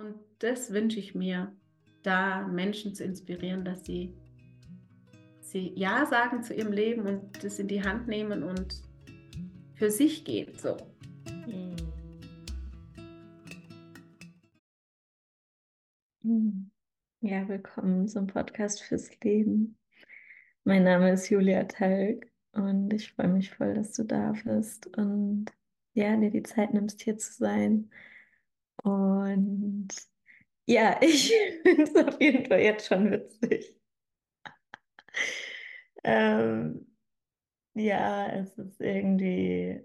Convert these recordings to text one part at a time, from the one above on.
Und das wünsche ich mir, da Menschen zu inspirieren, dass sie, sie Ja sagen zu ihrem Leben und das in die Hand nehmen und für sich gehen. So. Hm. Ja, willkommen zum Podcast fürs Leben. Mein Name ist Julia Talg und ich freue mich voll, dass du da bist und ja, dir die Zeit nimmst, hier zu sein. Und ja, ich finde es auf jeden Fall jetzt schon witzig. ähm, ja, es ist irgendwie,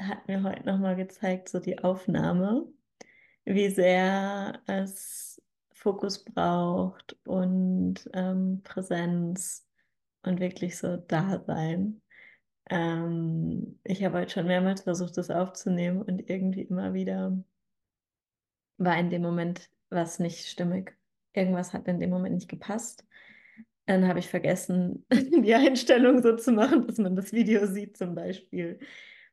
hat mir heute nochmal gezeigt, so die Aufnahme, wie sehr es Fokus braucht und ähm, Präsenz und wirklich so da sein. Ähm, ich habe heute schon mehrmals versucht, das aufzunehmen und irgendwie immer wieder war in dem Moment was nicht stimmig. Irgendwas hat in dem Moment nicht gepasst. Dann habe ich vergessen, die Einstellung so zu machen, dass man das Video sieht zum Beispiel.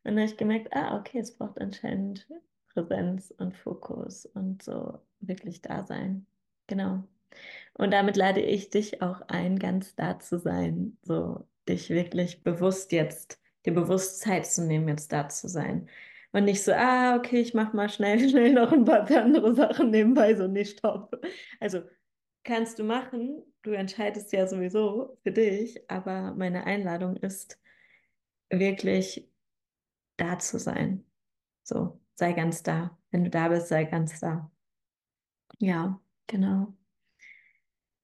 Und dann habe ich gemerkt, ah, okay, es braucht anscheinend Präsenz und Fokus und so wirklich da sein. Genau. Und damit lade ich dich auch ein, ganz da zu sein, so dich wirklich bewusst jetzt, dir bewusst Zeit zu nehmen, jetzt da zu sein. Und nicht so, ah, okay, ich mache mal schnell, schnell noch ein paar andere Sachen nebenbei, so nicht stopp. Also kannst du machen, du entscheidest ja sowieso für dich, aber meine Einladung ist wirklich da zu sein. So, sei ganz da. Wenn du da bist, sei ganz da. Ja, genau.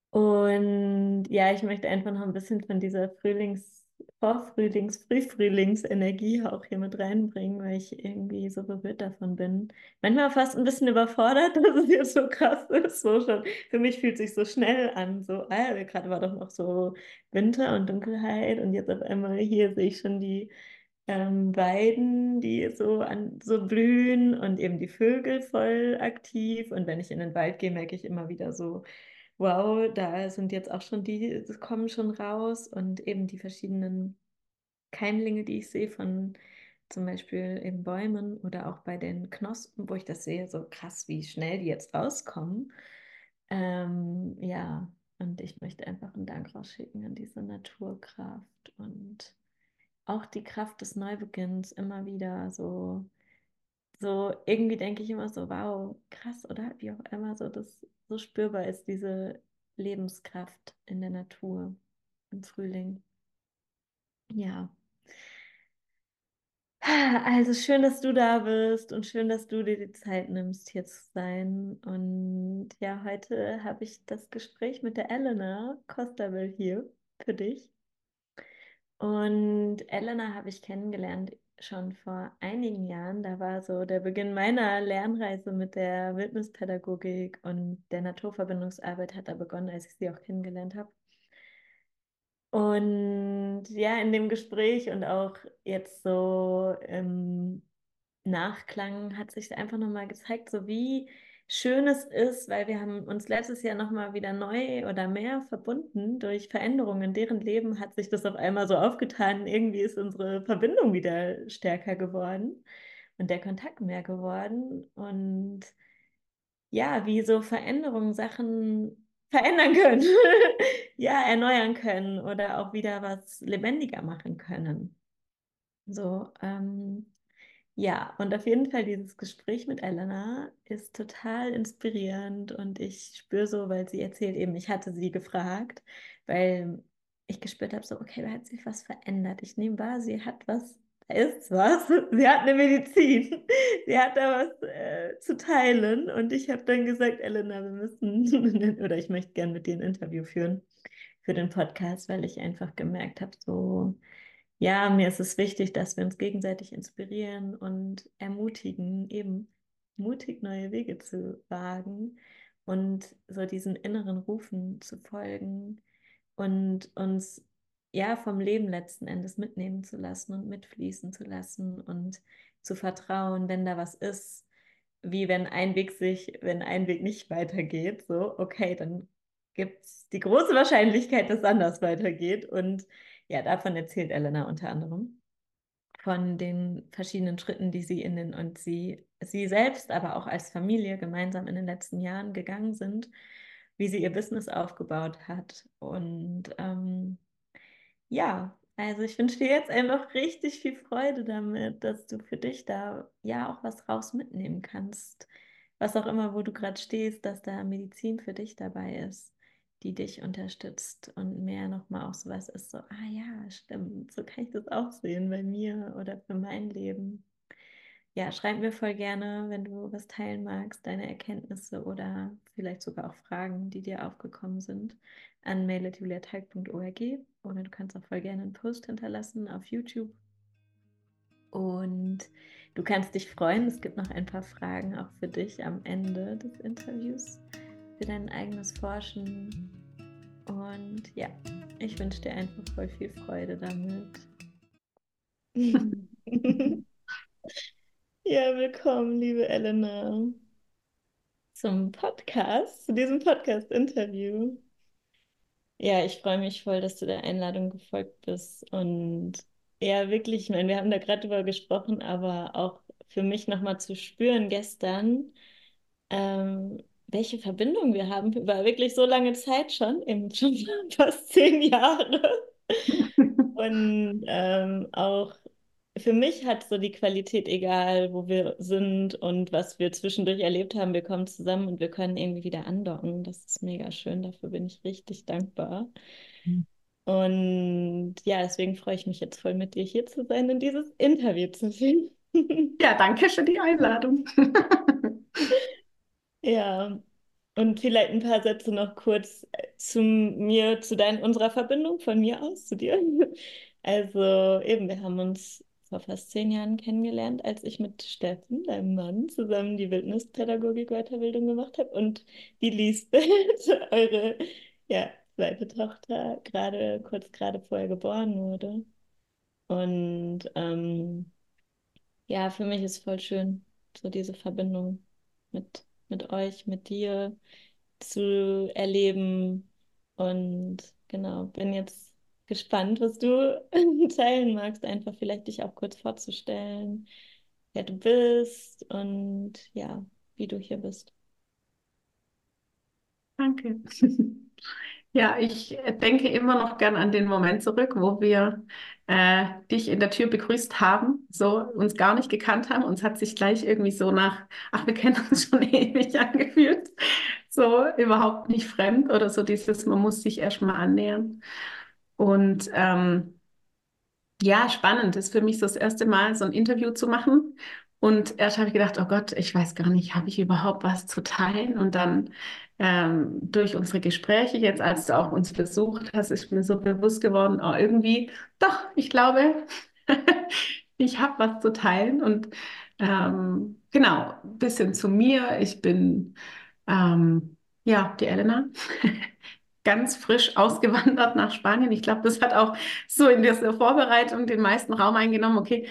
Und ja, ich möchte einfach noch ein bisschen von dieser Frühlings, Vorfrühlings, Frühfrühlingsenergie auch hier mit reinbringen, weil ich irgendwie so berührt davon bin. Manchmal fast ein bisschen überfordert, dass es jetzt so krass ist. So schon. Für mich fühlt es sich so schnell an. So, ah, gerade war doch noch so Winter und Dunkelheit und jetzt auf einmal hier sehe ich schon die ähm, Weiden, die so, an, so blühen und eben die Vögel voll aktiv. Und wenn ich in den Wald gehe, merke ich immer wieder so, wow, da sind jetzt auch schon die, kommen schon raus und eben die verschiedenen Keimlinge, die ich sehe von zum Beispiel eben Bäumen oder auch bei den Knospen, wo ich das sehe, so krass, wie schnell die jetzt rauskommen. Ähm, ja, und ich möchte einfach einen Dank rausschicken an diese Naturkraft und auch die Kraft des Neubeginns immer wieder so, so irgendwie denke ich immer so, wow, krass, oder? Wie auch immer so das so spürbar ist, diese Lebenskraft in der Natur im Frühling. Ja. Also schön, dass du da bist und schön, dass du dir die Zeit nimmst, hier zu sein. Und ja, heute habe ich das Gespräch mit der Elena Costabel hier für dich. Und Elena habe ich kennengelernt schon vor einigen Jahren. Da war so der Beginn meiner Lernreise mit der Wildnispädagogik und der Naturverbindungsarbeit hat da begonnen, als ich sie auch kennengelernt habe. Und ja, in dem Gespräch und auch jetzt so im Nachklang hat sich einfach nochmal gezeigt, so wie Schönes ist, weil wir haben uns letztes Jahr nochmal wieder neu oder mehr verbunden durch Veränderungen in deren Leben, hat sich das auf einmal so aufgetan. Irgendwie ist unsere Verbindung wieder stärker geworden und der Kontakt mehr geworden. Und ja, wie so Veränderungen Sachen verändern können, ja, erneuern können oder auch wieder was lebendiger machen können. So, ähm, ja, und auf jeden Fall dieses Gespräch mit Elena ist total inspirierend und ich spüre so, weil sie erzählt eben, ich hatte sie gefragt, weil ich gespürt habe, so, okay, da hat sich was verändert. Ich nehme wahr, sie hat was, da ist was, sie hat eine Medizin, sie hat da was äh, zu teilen. Und ich habe dann gesagt, Elena, wir müssen, oder ich möchte gerne mit dir ein Interview führen für den Podcast, weil ich einfach gemerkt habe, so, ja, mir ist es wichtig, dass wir uns gegenseitig inspirieren und ermutigen, eben mutig neue Wege zu wagen und so diesen inneren Rufen zu folgen und uns ja vom Leben letzten Endes mitnehmen zu lassen und mitfließen zu lassen und zu vertrauen, wenn da was ist, wie wenn ein Weg sich, wenn ein Weg nicht weitergeht, so, okay, dann gibt es die große Wahrscheinlichkeit, dass anders weitergeht und ja, davon erzählt Elena unter anderem. Von den verschiedenen Schritten, die sie in den und sie sie selbst, aber auch als Familie gemeinsam in den letzten Jahren gegangen sind, wie sie ihr Business aufgebaut hat. Und ähm, ja, also ich wünsche dir jetzt einfach richtig viel Freude damit, dass du für dich da ja auch was raus mitnehmen kannst. Was auch immer, wo du gerade stehst, dass da Medizin für dich dabei ist, die dich unterstützt und mehr nochmal auch sowas ist, so, ah ja, stimmt, so kann ich das auch sehen bei mir oder für mein Leben ja, schreib mir voll gerne, wenn du was teilen magst, deine Erkenntnisse oder vielleicht sogar auch Fragen, die dir aufgekommen sind, an mail.juliateig.org oder du kannst auch voll gerne einen Post hinterlassen auf YouTube. Und du kannst dich freuen, es gibt noch ein paar Fragen auch für dich am Ende des Interviews für dein eigenes Forschen. Und ja, ich wünsche dir einfach voll viel Freude damit. Ja, willkommen, liebe Elena, zum Podcast, zu diesem Podcast-Interview. Ja, ich freue mich voll, dass du der Einladung gefolgt bist. Und ja, wirklich, ich meine, wir haben da gerade drüber gesprochen, aber auch für mich nochmal zu spüren gestern, ähm, welche Verbindung wir haben über wirklich so lange Zeit schon, eben schon fast zehn Jahre. Und ähm, auch für mich hat so die Qualität, egal wo wir sind und was wir zwischendurch erlebt haben, wir kommen zusammen und wir können irgendwie wieder andocken. Das ist mega schön, dafür bin ich richtig dankbar. Mhm. Und ja, deswegen freue ich mich jetzt voll mit dir hier zu sein und dieses Interview zu sehen. Ja, danke für die Einladung. ja, und vielleicht ein paar Sätze noch kurz zu mir, zu dein, unserer Verbindung von mir aus zu dir. Also eben, wir haben uns vor fast zehn Jahren kennengelernt, als ich mit Steffen, deinem Mann, zusammen die Wildnispädagogik-Weiterbildung gemacht habe und die Lisbeth, eure ja, zweite Tochter, gerade kurz gerade vorher geboren wurde. Und ähm, ja, für mich ist voll schön, so diese Verbindung mit, mit euch, mit dir zu erleben. Und genau, bin jetzt gespannt, was du teilen magst, einfach vielleicht dich auch kurz vorzustellen, wer du bist und ja, wie du hier bist. Danke. Ja, ich denke immer noch gern an den Moment zurück, wo wir äh, dich in der Tür begrüßt haben, so uns gar nicht gekannt haben. Uns hat sich gleich irgendwie so nach, ach, wir kennen uns schon ewig angefühlt. So überhaupt nicht fremd oder so dieses, man muss sich erstmal annähern. Und ähm, ja, spannend ist für mich so das erste Mal, so ein Interview zu machen. Und erst habe ich gedacht, oh Gott, ich weiß gar nicht, habe ich überhaupt was zu teilen? Und dann ähm, durch unsere Gespräche, jetzt als du auch uns besucht hast, ist mir so bewusst geworden, oh, irgendwie, doch, ich glaube, ich habe was zu teilen. Und ähm, genau, ein bisschen zu mir. Ich bin ähm, ja die Elena. ganz frisch ausgewandert nach Spanien. Ich glaube, das hat auch so in dieser Vorbereitung den meisten Raum eingenommen. Okay,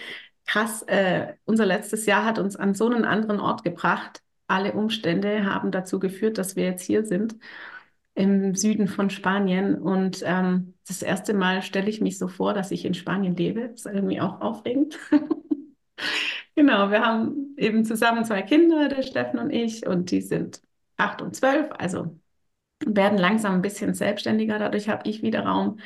krass, äh, unser letztes Jahr hat uns an so einen anderen Ort gebracht. Alle Umstände haben dazu geführt, dass wir jetzt hier sind im Süden von Spanien. Und ähm, das erste Mal stelle ich mich so vor, dass ich in Spanien lebe. Das ist irgendwie auch aufregend. genau, wir haben eben zusammen zwei Kinder, der Steffen und ich, und die sind acht und zwölf, also werden langsam ein bisschen selbstständiger. Dadurch habe ich wieder Raum,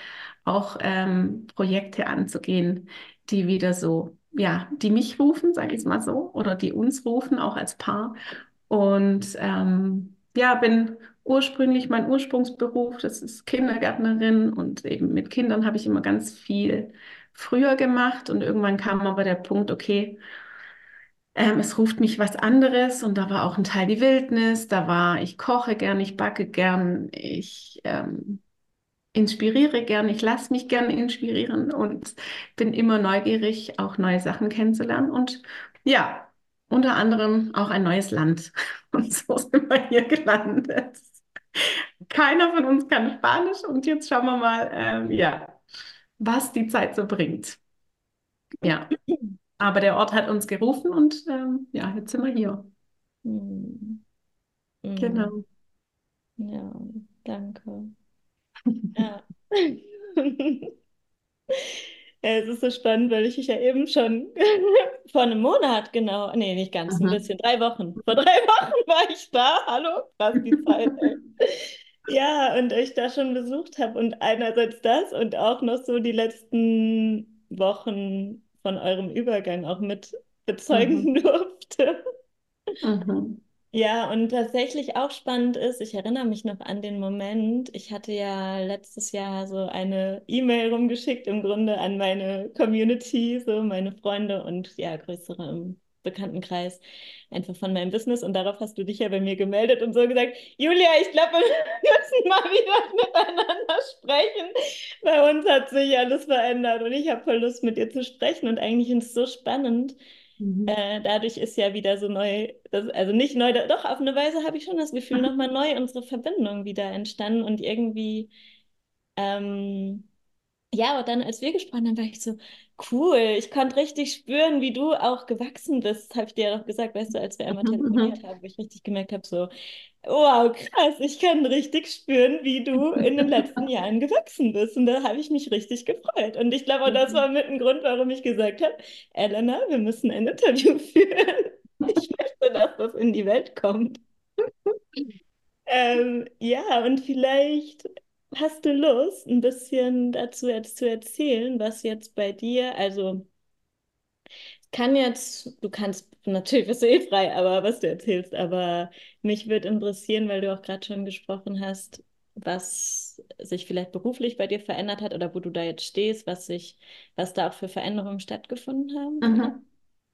auch ähm, Projekte anzugehen, die wieder so, ja, die mich rufen, sage ich es mal so, oder die uns rufen, auch als Paar. Und ähm, ja, bin ursprünglich mein Ursprungsberuf, das ist Kindergärtnerin und eben mit Kindern habe ich immer ganz viel früher gemacht und irgendwann kam aber der Punkt, okay, ähm, es ruft mich was anderes und da war auch ein Teil die Wildnis, da war, ich koche gern, ich backe gern, ich ähm, inspiriere gern, ich lasse mich gern inspirieren und bin immer neugierig, auch neue Sachen kennenzulernen und ja, unter anderem auch ein neues Land. Und so sind wir hier gelandet. Keiner von uns kann Spanisch und jetzt schauen wir mal, ähm, ja, was die Zeit so bringt. Ja. Aber der Ort hat uns gerufen und ähm, ja, jetzt sind wir hier. Mhm. Genau. Ja, danke. Ja. es ist so spannend, weil ich dich ja eben schon vor einem Monat, genau, nee, nicht ganz, mhm. ein bisschen, drei Wochen. Vor drei Wochen war ich da. Hallo, krass die Zeit, ey. Ja, und euch da schon besucht habe und einerseits das und auch noch so die letzten Wochen von eurem Übergang auch mit bezeugen mhm. durfte. Mhm. Ja, und tatsächlich auch spannend ist, ich erinnere mich noch an den Moment, ich hatte ja letztes Jahr so eine E-Mail rumgeschickt, im Grunde an meine Community, so meine Freunde und ja, größere im Bekanntenkreis, einfach von meinem Business. Und darauf hast du dich ja bei mir gemeldet und so gesagt, Julia, ich glaube, wir müssen mal wieder miteinander sprechen. Bei uns hat sich alles verändert und ich habe voll Lust, mit dir zu sprechen. Und eigentlich ist es so spannend, Mhm. Äh, dadurch ist ja wieder so neu, das, also nicht neu, doch auf eine Weise habe ich schon das Gefühl, nochmal neu unsere Verbindung wieder entstanden und irgendwie, ähm, ja, und dann als wir gesprochen haben, war ich so, cool, ich konnte richtig spüren, wie du auch gewachsen bist, habe ich dir ja doch gesagt, weißt du, als wir einmal telefoniert haben, wo ich richtig gemerkt habe, so, wow, krass, ich kann richtig spüren, wie du in den letzten Jahren gewachsen bist. Und da habe ich mich richtig gefreut. Und ich glaube, das war mit ein Grund, warum ich gesagt habe, Elena, wir müssen ein Interview führen. Ich möchte, dass das in die Welt kommt. ähm, ja, und vielleicht hast du Lust, ein bisschen dazu jetzt zu erzählen, was jetzt bei dir, also kann jetzt, du kannst natürlich bist du eh frei, aber was du erzählst, aber mich würde interessieren, weil du auch gerade schon gesprochen hast, was sich vielleicht beruflich bei dir verändert hat oder wo du da jetzt stehst, was sich, was da auch für Veränderungen stattgefunden haben. Mhm.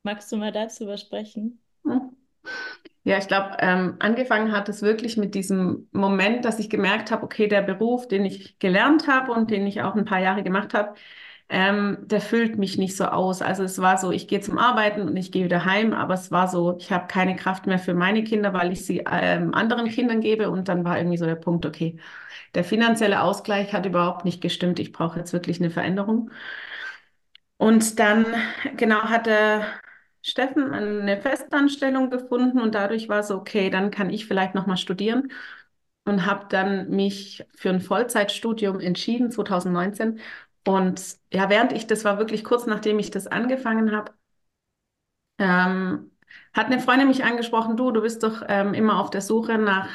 Magst du mal dazu was sprechen? Ja, ich glaube, ähm, angefangen hat es wirklich mit diesem Moment, dass ich gemerkt habe, okay, der Beruf, den ich gelernt habe und den ich auch ein paar Jahre gemacht habe, ähm, der füllt mich nicht so aus. Also es war so, ich gehe zum Arbeiten und ich gehe wieder heim, aber es war so, ich habe keine Kraft mehr für meine Kinder, weil ich sie ähm, anderen Kindern gebe und dann war irgendwie so der Punkt, okay, der finanzielle Ausgleich hat überhaupt nicht gestimmt, ich brauche jetzt wirklich eine Veränderung. Und dann, genau, hatte Steffen eine Festanstellung gefunden und dadurch war so, okay, dann kann ich vielleicht nochmal studieren und habe dann mich für ein Vollzeitstudium entschieden, 2019 und ja, während ich, das war wirklich kurz nachdem ich das angefangen habe, ähm, hat eine Freundin mich angesprochen, du, du bist doch ähm, immer auf der Suche nach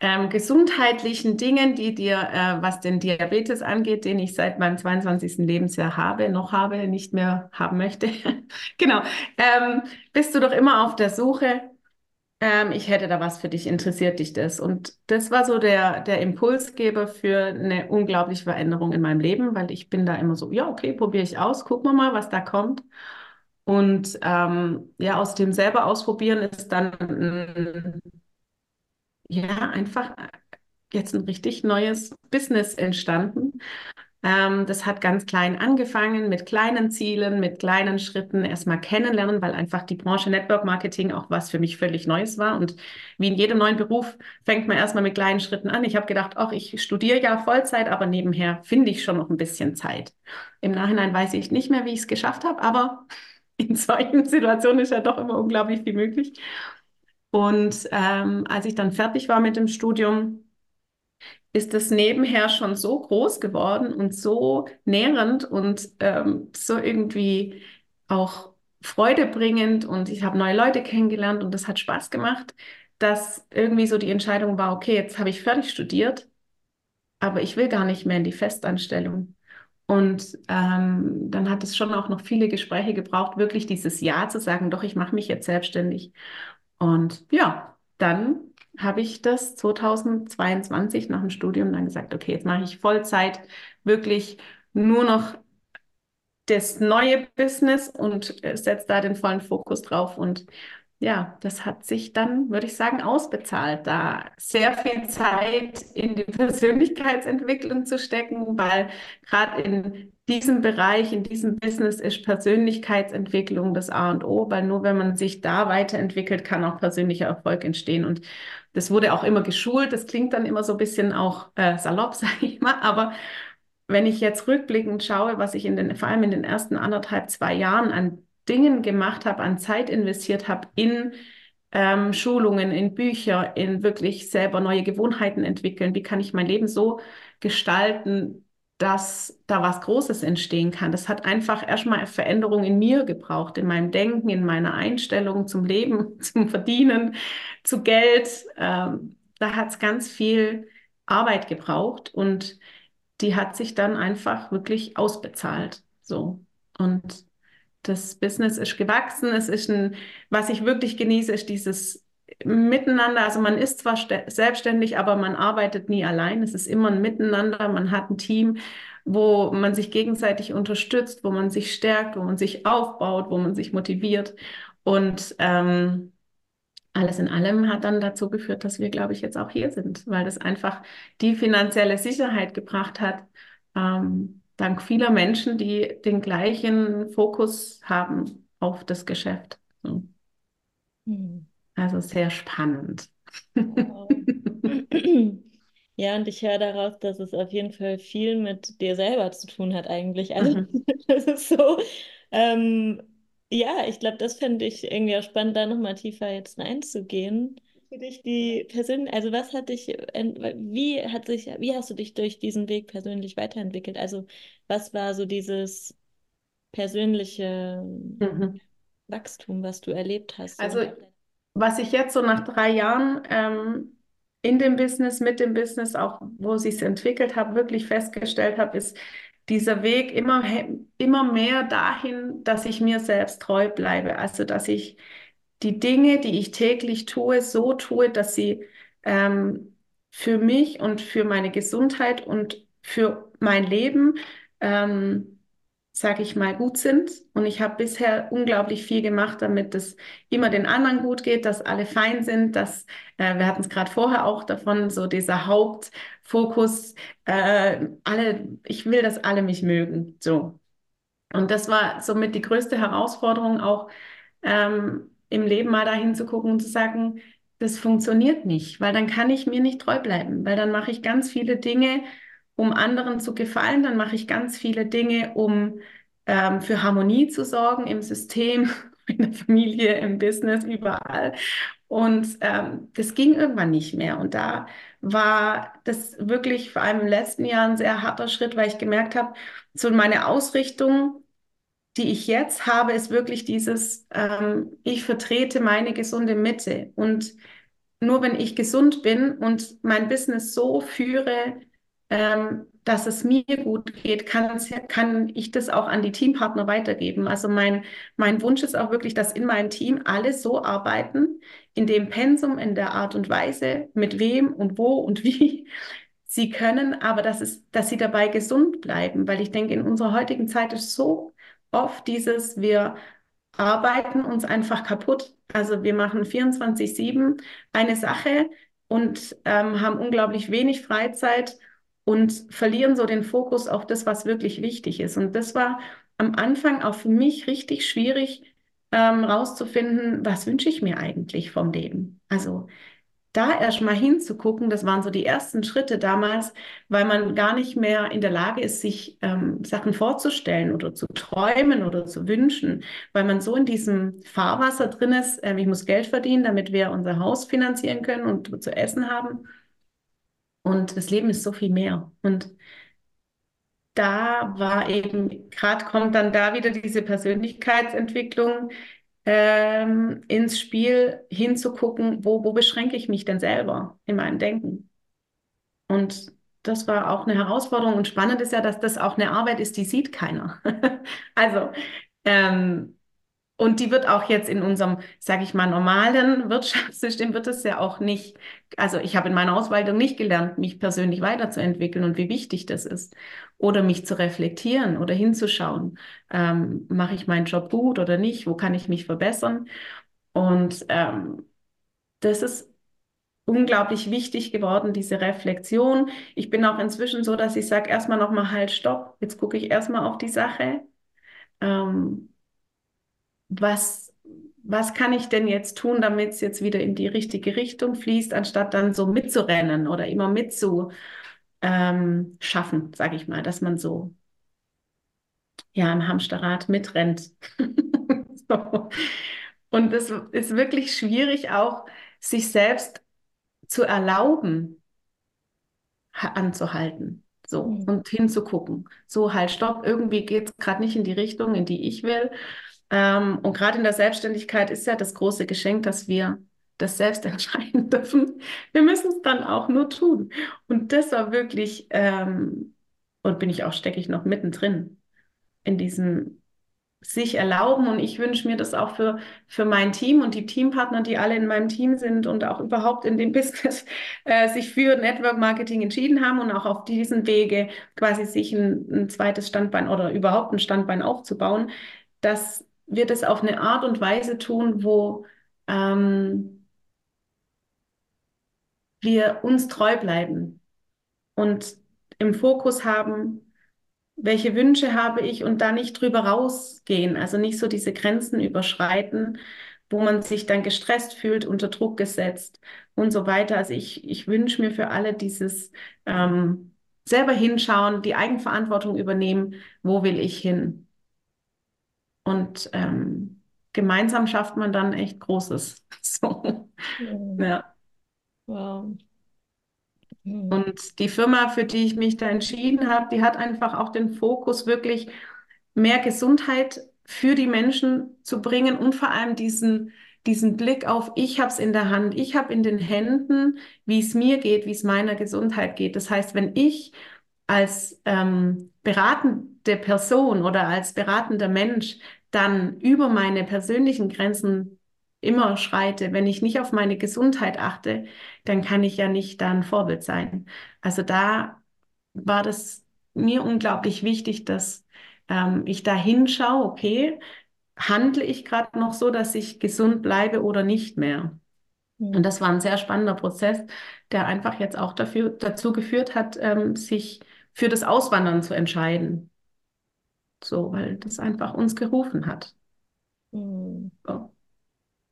ähm, gesundheitlichen Dingen, die dir, äh, was den Diabetes angeht, den ich seit meinem 22. Lebensjahr habe, noch habe, nicht mehr haben möchte. genau. Ähm, bist du doch immer auf der Suche ähm, ich hätte da was für dich, interessiert dich das? Und das war so der, der Impulsgeber für eine unglaubliche Veränderung in meinem Leben, weil ich bin da immer so, ja, okay, probiere ich aus, gucken wir mal, was da kommt. Und ähm, ja, aus dem selber ausprobieren ist dann ja einfach jetzt ein richtig neues Business entstanden. Ähm, das hat ganz klein angefangen, mit kleinen Zielen, mit kleinen Schritten erstmal kennenlernen, weil einfach die Branche Network Marketing auch was für mich völlig Neues war. Und wie in jedem neuen Beruf fängt man erstmal mit kleinen Schritten an. Ich habe gedacht, ach, ich studiere ja Vollzeit, aber nebenher finde ich schon noch ein bisschen Zeit. Im Nachhinein weiß ich nicht mehr, wie ich es geschafft habe, aber in solchen Situationen ist ja doch immer unglaublich viel möglich. Und ähm, als ich dann fertig war mit dem Studium, ist das nebenher schon so groß geworden und so nährend und ähm, so irgendwie auch freudebringend und ich habe neue Leute kennengelernt und das hat Spaß gemacht, dass irgendwie so die Entscheidung war, okay, jetzt habe ich fertig studiert, aber ich will gar nicht mehr in die Festanstellung. Und ähm, dann hat es schon auch noch viele Gespräche gebraucht, wirklich dieses Ja zu sagen, doch, ich mache mich jetzt selbstständig. Und ja, dann habe ich das 2022 nach dem Studium dann gesagt, okay, jetzt mache ich Vollzeit wirklich nur noch das neue Business und setze da den vollen Fokus drauf. Und ja, das hat sich dann, würde ich sagen, ausbezahlt, da sehr viel Zeit in die Persönlichkeitsentwicklung zu stecken, weil gerade in diesem Bereich, in diesem Business ist Persönlichkeitsentwicklung das A und O, weil nur wenn man sich da weiterentwickelt, kann auch persönlicher Erfolg entstehen. Und das wurde auch immer geschult. Das klingt dann immer so ein bisschen auch äh, salopp, sage ich mal. Aber wenn ich jetzt rückblickend schaue, was ich in den, vor allem in den ersten anderthalb, zwei Jahren an Dingen gemacht habe, an Zeit investiert habe in ähm, Schulungen, in Bücher, in wirklich selber neue Gewohnheiten entwickeln, wie kann ich mein Leben so gestalten, dass da was Großes entstehen kann. Das hat einfach erstmal Veränderung in mir gebraucht, in meinem Denken, in meiner Einstellung zum Leben, zum Verdienen, zu Geld. Ähm, da hat es ganz viel Arbeit gebraucht und die hat sich dann einfach wirklich ausbezahlt. So. Und das Business ist gewachsen. Es ist ein, was ich wirklich genieße, ist dieses Miteinander. Also man ist zwar selbstständig, aber man arbeitet nie allein. Es ist immer ein Miteinander. Man hat ein Team, wo man sich gegenseitig unterstützt, wo man sich stärkt, wo man sich aufbaut, wo man sich motiviert. Und ähm, alles in allem hat dann dazu geführt, dass wir, glaube ich, jetzt auch hier sind, weil das einfach die finanzielle Sicherheit gebracht hat, ähm, dank vieler Menschen, die den gleichen Fokus haben auf das Geschäft. So. Hm. Also sehr spannend. Wow. Ja, und ich höre daraus, dass es auf jeden Fall viel mit dir selber zu tun hat eigentlich. Also mhm. das ist so, ähm, ja, ich glaube, das fände ich irgendwie auch spannend, da nochmal tiefer jetzt reinzugehen. Für dich die persönlich, also was hat dich, wie hat sich, wie hast du dich durch diesen Weg persönlich weiterentwickelt? Also was war so dieses persönliche mhm. Wachstum, was du erlebt hast? Also was ich jetzt so nach drei Jahren ähm, in dem Business, mit dem Business, auch wo sich entwickelt habe, wirklich festgestellt habe, ist, dieser Weg immer, immer mehr dahin, dass ich mir selbst treu bleibe. Also, dass ich die Dinge, die ich täglich tue, so tue, dass sie ähm, für mich und für meine Gesundheit und für mein Leben ähm, sage ich mal, gut sind. Und ich habe bisher unglaublich viel gemacht, damit es immer den anderen gut geht, dass alle fein sind, dass, äh, wir hatten es gerade vorher auch davon, so dieser Hauptfokus, äh, alle, ich will, dass alle mich mögen. So. Und das war somit die größte Herausforderung, auch ähm, im Leben mal dahin zu gucken und zu sagen, das funktioniert nicht, weil dann kann ich mir nicht treu bleiben, weil dann mache ich ganz viele Dinge, um anderen zu gefallen, dann mache ich ganz viele Dinge, um ähm, für Harmonie zu sorgen im System, in der Familie, im Business, überall. Und ähm, das ging irgendwann nicht mehr. Und da war das wirklich vor allem im letzten Jahr ein sehr harter Schritt, weil ich gemerkt habe, so meine Ausrichtung, die ich jetzt habe, ist wirklich dieses, ähm, ich vertrete meine gesunde Mitte. Und nur wenn ich gesund bin und mein Business so führe, ähm, dass es mir gut geht, kann, kann ich das auch an die Teampartner weitergeben. Also mein, mein Wunsch ist auch wirklich, dass in meinem Team alle so arbeiten, in dem Pensum, in der Art und Weise, mit wem und wo und wie sie können, aber dass, es, dass sie dabei gesund bleiben, weil ich denke, in unserer heutigen Zeit ist so oft dieses, wir arbeiten uns einfach kaputt. Also wir machen 24-7 eine Sache und ähm, haben unglaublich wenig Freizeit und verlieren so den Fokus auf das, was wirklich wichtig ist. Und das war am Anfang auch für mich richtig schwierig ähm, rauszufinden, was wünsche ich mir eigentlich vom Leben. Also da erst mal hinzugucken, das waren so die ersten Schritte damals, weil man gar nicht mehr in der Lage ist, sich ähm, Sachen vorzustellen oder zu träumen oder zu wünschen, weil man so in diesem Fahrwasser drin ist, äh, ich muss Geld verdienen, damit wir unser Haus finanzieren können und zu essen haben. Und das Leben ist so viel mehr. Und da war eben, gerade kommt dann da wieder diese Persönlichkeitsentwicklung ähm, ins Spiel, hinzugucken, wo, wo beschränke ich mich denn selber in meinem Denken. Und das war auch eine Herausforderung. Und spannend ist ja, dass das auch eine Arbeit ist, die sieht keiner. also, ähm, und die wird auch jetzt in unserem, sage ich mal, normalen Wirtschaftssystem wird es ja auch nicht, also ich habe in meiner Ausbildung nicht gelernt, mich persönlich weiterzuentwickeln und wie wichtig das ist. Oder mich zu reflektieren oder hinzuschauen, ähm, mache ich meinen Job gut oder nicht, wo kann ich mich verbessern. Und ähm, das ist unglaublich wichtig geworden, diese Reflexion. Ich bin auch inzwischen so, dass ich sage, erstmal nochmal halt, stopp, jetzt gucke ich erstmal auf die Sache. Ähm, was, was kann ich denn jetzt tun, damit es jetzt wieder in die richtige Richtung fließt, anstatt dann so mitzurennen oder immer mitzuschaffen, ähm, sage ich mal, dass man so ja im Hamsterrad mitrennt. so. Und es ist wirklich schwierig, auch sich selbst zu erlauben, anzuhalten. So, mhm. und hinzugucken. So, halt, stopp, irgendwie geht es gerade nicht in die Richtung, in die ich will. Ähm, und gerade in der Selbstständigkeit ist ja das große Geschenk, dass wir das selbst entscheiden dürfen. Wir müssen es dann auch nur tun. Und das war wirklich, ähm, und bin ich auch, stecke ich noch mittendrin in diesem sich erlauben. Und ich wünsche mir das auch für, für mein Team und die Teampartner, die alle in meinem Team sind und auch überhaupt in dem Business äh, sich für Network Marketing entschieden haben und auch auf diesen Wege quasi sich ein, ein zweites Standbein oder überhaupt ein Standbein aufzubauen, dass wir das auf eine Art und Weise tun, wo ähm, wir uns treu bleiben und im Fokus haben, welche Wünsche habe ich und da nicht drüber rausgehen, also nicht so diese Grenzen überschreiten, wo man sich dann gestresst fühlt, unter Druck gesetzt und so weiter. Also ich, ich wünsche mir für alle dieses ähm, selber hinschauen, die Eigenverantwortung übernehmen, wo will ich hin? Und ähm, gemeinsam schafft man dann echt Großes. So. Ja. Wow. Mhm. Und die Firma, für die ich mich da entschieden habe, die hat einfach auch den Fokus, wirklich mehr Gesundheit für die Menschen zu bringen und vor allem diesen, diesen Blick auf, ich habe es in der Hand, ich habe in den Händen, wie es mir geht, wie es meiner Gesundheit geht. Das heißt, wenn ich als ähm, beratende Person oder als beratender Mensch dann über meine persönlichen Grenzen immer schreite, wenn ich nicht auf meine Gesundheit achte, dann kann ich ja nicht da ein Vorbild sein. Also da war das mir unglaublich wichtig, dass ähm, ich da hinschaue, okay, handle ich gerade noch so, dass ich gesund bleibe oder nicht mehr? Und das war ein sehr spannender Prozess, der einfach jetzt auch dafür, dazu geführt hat, ähm, sich für das Auswandern zu entscheiden. So, weil das einfach uns gerufen hat. Mhm. So.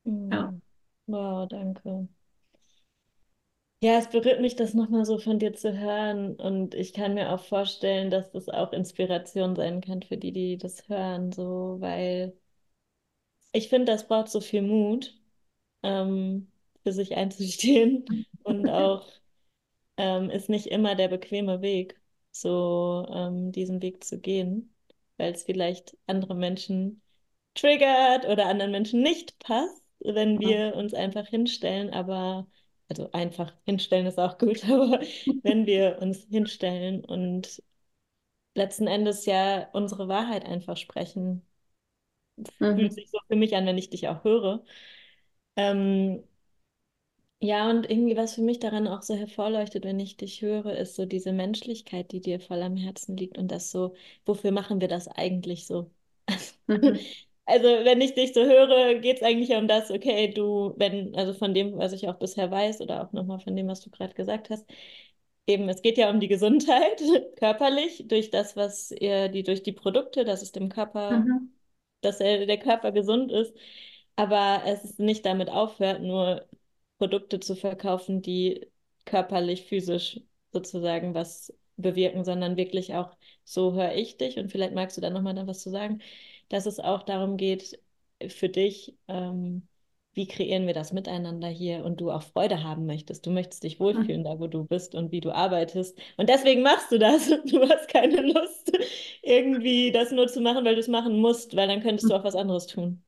Mhm. Ja. Wow, danke. Ja, es berührt mich, das nochmal so von dir zu hören. Und ich kann mir auch vorstellen, dass das auch Inspiration sein kann für die, die das hören, so, weil ich finde, das braucht so viel Mut, ähm, für sich einzustehen und auch ähm, ist nicht immer der bequeme Weg, so ähm, diesen Weg zu gehen, weil es vielleicht andere Menschen triggert oder anderen Menschen nicht passt, wenn wir uns einfach hinstellen, aber also einfach hinstellen ist auch gut, aber wenn wir uns hinstellen und letzten Endes ja unsere Wahrheit einfach sprechen, mhm. fühlt sich so für mich an, wenn ich dich auch höre. Ähm, ja, und irgendwie was für mich daran auch so hervorleuchtet, wenn ich dich höre, ist so diese Menschlichkeit, die dir voll am Herzen liegt und das so, wofür machen wir das eigentlich so? Mhm. Also, wenn ich dich so höre, geht es eigentlich um das, okay, du, wenn, also von dem, was ich auch bisher weiß, oder auch nochmal von dem, was du gerade gesagt hast, eben, es geht ja um die Gesundheit körperlich, durch das, was ihr, die, durch die Produkte, dass es dem Körper, mhm. dass er, der Körper gesund ist, aber es nicht damit aufhört, nur Produkte zu verkaufen, die körperlich, physisch sozusagen was bewirken, sondern wirklich auch, so höre ich dich und vielleicht magst du da nochmal was zu sagen, dass es auch darum geht, für dich, ähm, wie kreieren wir das miteinander hier und du auch Freude haben möchtest. Du möchtest dich wohlfühlen, da wo du bist und wie du arbeitest. Und deswegen machst du das. Du hast keine Lust, irgendwie das nur zu machen, weil du es machen musst, weil dann könntest du auch was anderes tun.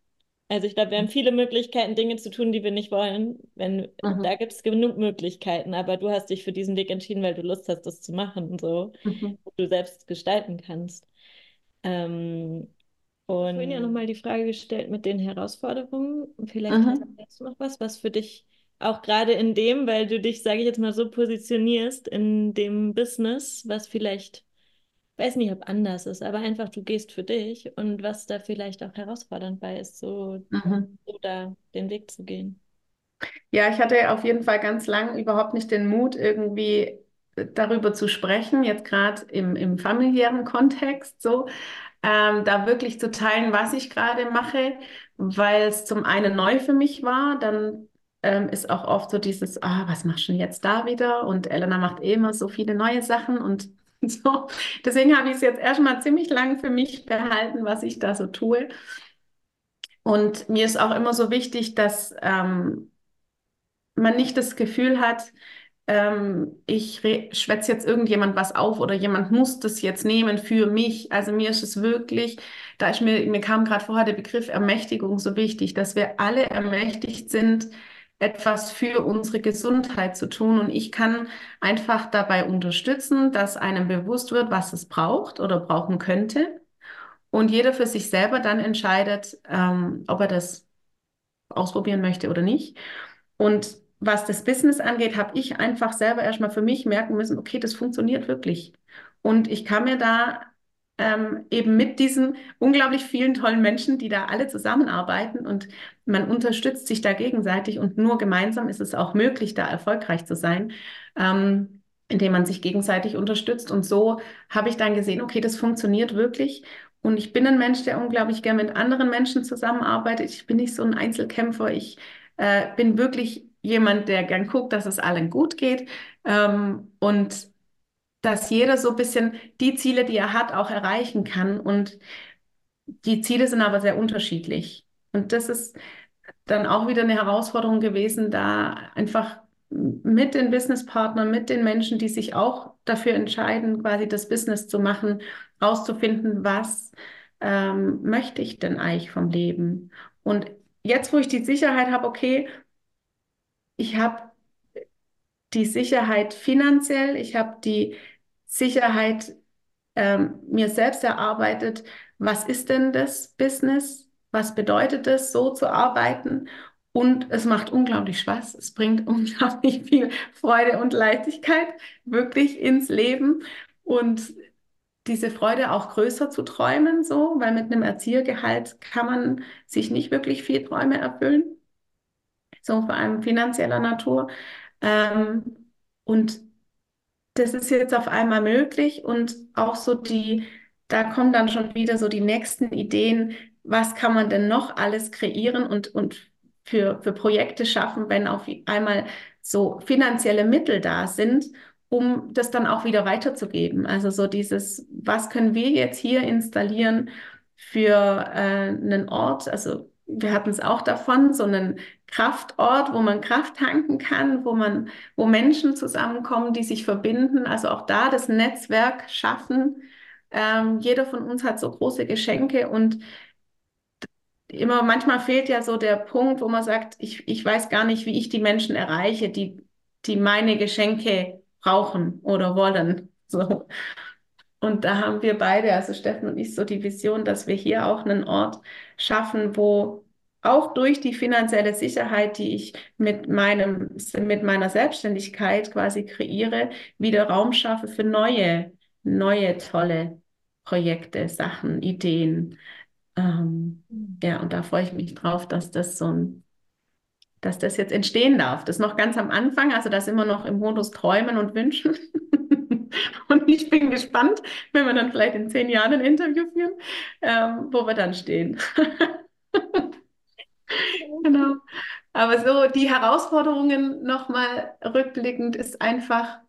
Also ich glaube, wir haben viele Möglichkeiten, Dinge zu tun, die wir nicht wollen. Wenn, mhm. Da gibt es genug Möglichkeiten, aber du hast dich für diesen Weg entschieden, weil du Lust hast, das zu machen und so, mhm. du selbst gestalten kannst. Ähm, und vorhin ja nochmal die Frage gestellt mit den Herausforderungen. Vielleicht mhm. hast du noch was, was für dich auch gerade in dem, weil du dich, sage ich jetzt mal, so positionierst in dem Business, was vielleicht, weiß nicht, ob anders ist, aber einfach du gehst für dich und was da vielleicht auch herausfordernd bei ist, so, mhm. so da den Weg zu gehen. Ja, ich hatte auf jeden Fall ganz lang überhaupt nicht den Mut, irgendwie darüber zu sprechen, jetzt gerade im, im familiären Kontext so ähm, da wirklich zu teilen, was ich gerade mache, weil es zum einen neu für mich war, dann ähm, ist auch oft so dieses, ah, was machst du denn jetzt da wieder? Und Elena macht eh immer so viele neue Sachen und so. Deswegen habe ich es jetzt erstmal ziemlich lang für mich behalten, was ich da so tue. Und mir ist auch immer so wichtig, dass ähm, man nicht das Gefühl hat, ähm, ich schwätze jetzt irgendjemand was auf oder jemand muss das jetzt nehmen für mich. Also mir ist es wirklich, da ist mir, mir kam gerade vorher der Begriff Ermächtigung so wichtig, dass wir alle ermächtigt sind, etwas für unsere Gesundheit zu tun. Und ich kann einfach dabei unterstützen, dass einem bewusst wird, was es braucht oder brauchen könnte. Und jeder für sich selber dann entscheidet, ähm, ob er das ausprobieren möchte oder nicht. Und was das Business angeht, habe ich einfach selber erstmal für mich merken müssen, okay, das funktioniert wirklich. Und ich kann mir da ähm, eben mit diesen unglaublich vielen tollen Menschen, die da alle zusammenarbeiten und man unterstützt sich da gegenseitig und nur gemeinsam ist es auch möglich, da erfolgreich zu sein, ähm, indem man sich gegenseitig unterstützt. Und so habe ich dann gesehen, okay, das funktioniert wirklich. Und ich bin ein Mensch, der unglaublich gerne mit anderen Menschen zusammenarbeitet. Ich bin nicht so ein Einzelkämpfer. Ich äh, bin wirklich jemand, der gern guckt, dass es allen gut geht ähm, und dass jeder so ein bisschen die Ziele, die er hat, auch erreichen kann. Und die Ziele sind aber sehr unterschiedlich. Und das ist dann auch wieder eine Herausforderung gewesen, da einfach mit den Businesspartnern, mit den Menschen, die sich auch dafür entscheiden, quasi das Business zu machen, rauszufinden, was ähm, möchte ich denn eigentlich vom Leben? Und jetzt, wo ich die Sicherheit habe, okay, ich habe die Sicherheit finanziell, ich habe die Sicherheit ähm, mir selbst erarbeitet, was ist denn das Business? Was bedeutet es, so zu arbeiten? Und es macht unglaublich Spaß. Es bringt unglaublich viel Freude und Leichtigkeit wirklich ins Leben. Und diese Freude auch größer zu träumen, so, weil mit einem Erziehergehalt kann man sich nicht wirklich viel Träume erfüllen so vor allem finanzieller Natur. Ähm, und das ist jetzt auf einmal möglich und auch so die, da kommen dann schon wieder so die nächsten Ideen, was kann man denn noch alles kreieren und, und für, für Projekte schaffen, wenn auf einmal so finanzielle Mittel da sind, um das dann auch wieder weiterzugeben. Also so dieses, was können wir jetzt hier installieren für äh, einen Ort, also wir hatten es auch davon, so einen Kraftort, wo man Kraft tanken kann, wo man, wo Menschen zusammenkommen, die sich verbinden, also auch da das Netzwerk schaffen. Ähm, jeder von uns hat so große Geschenke und immer manchmal fehlt ja so der Punkt, wo man sagt, ich, ich weiß gar nicht, wie ich die Menschen erreiche, die, die meine Geschenke brauchen oder wollen. So. Und da haben wir beide, also Steffen und ich, so die Vision, dass wir hier auch einen Ort schaffen, wo auch durch die finanzielle Sicherheit, die ich mit meinem, mit meiner Selbstständigkeit quasi kreiere, wieder Raum schaffe für neue, neue tolle Projekte, Sachen, Ideen. Ähm, mhm. ja, und da freue ich mich drauf, dass das so ein, dass das jetzt entstehen darf. Das ist noch ganz am Anfang, also das immer noch im Modus Träumen und Wünschen. Und ich bin gespannt, wenn wir dann vielleicht in zehn Jahren ein Interview führen, ähm, wo wir dann stehen. genau. Aber so die Herausforderungen nochmal rückblickend ist einfach,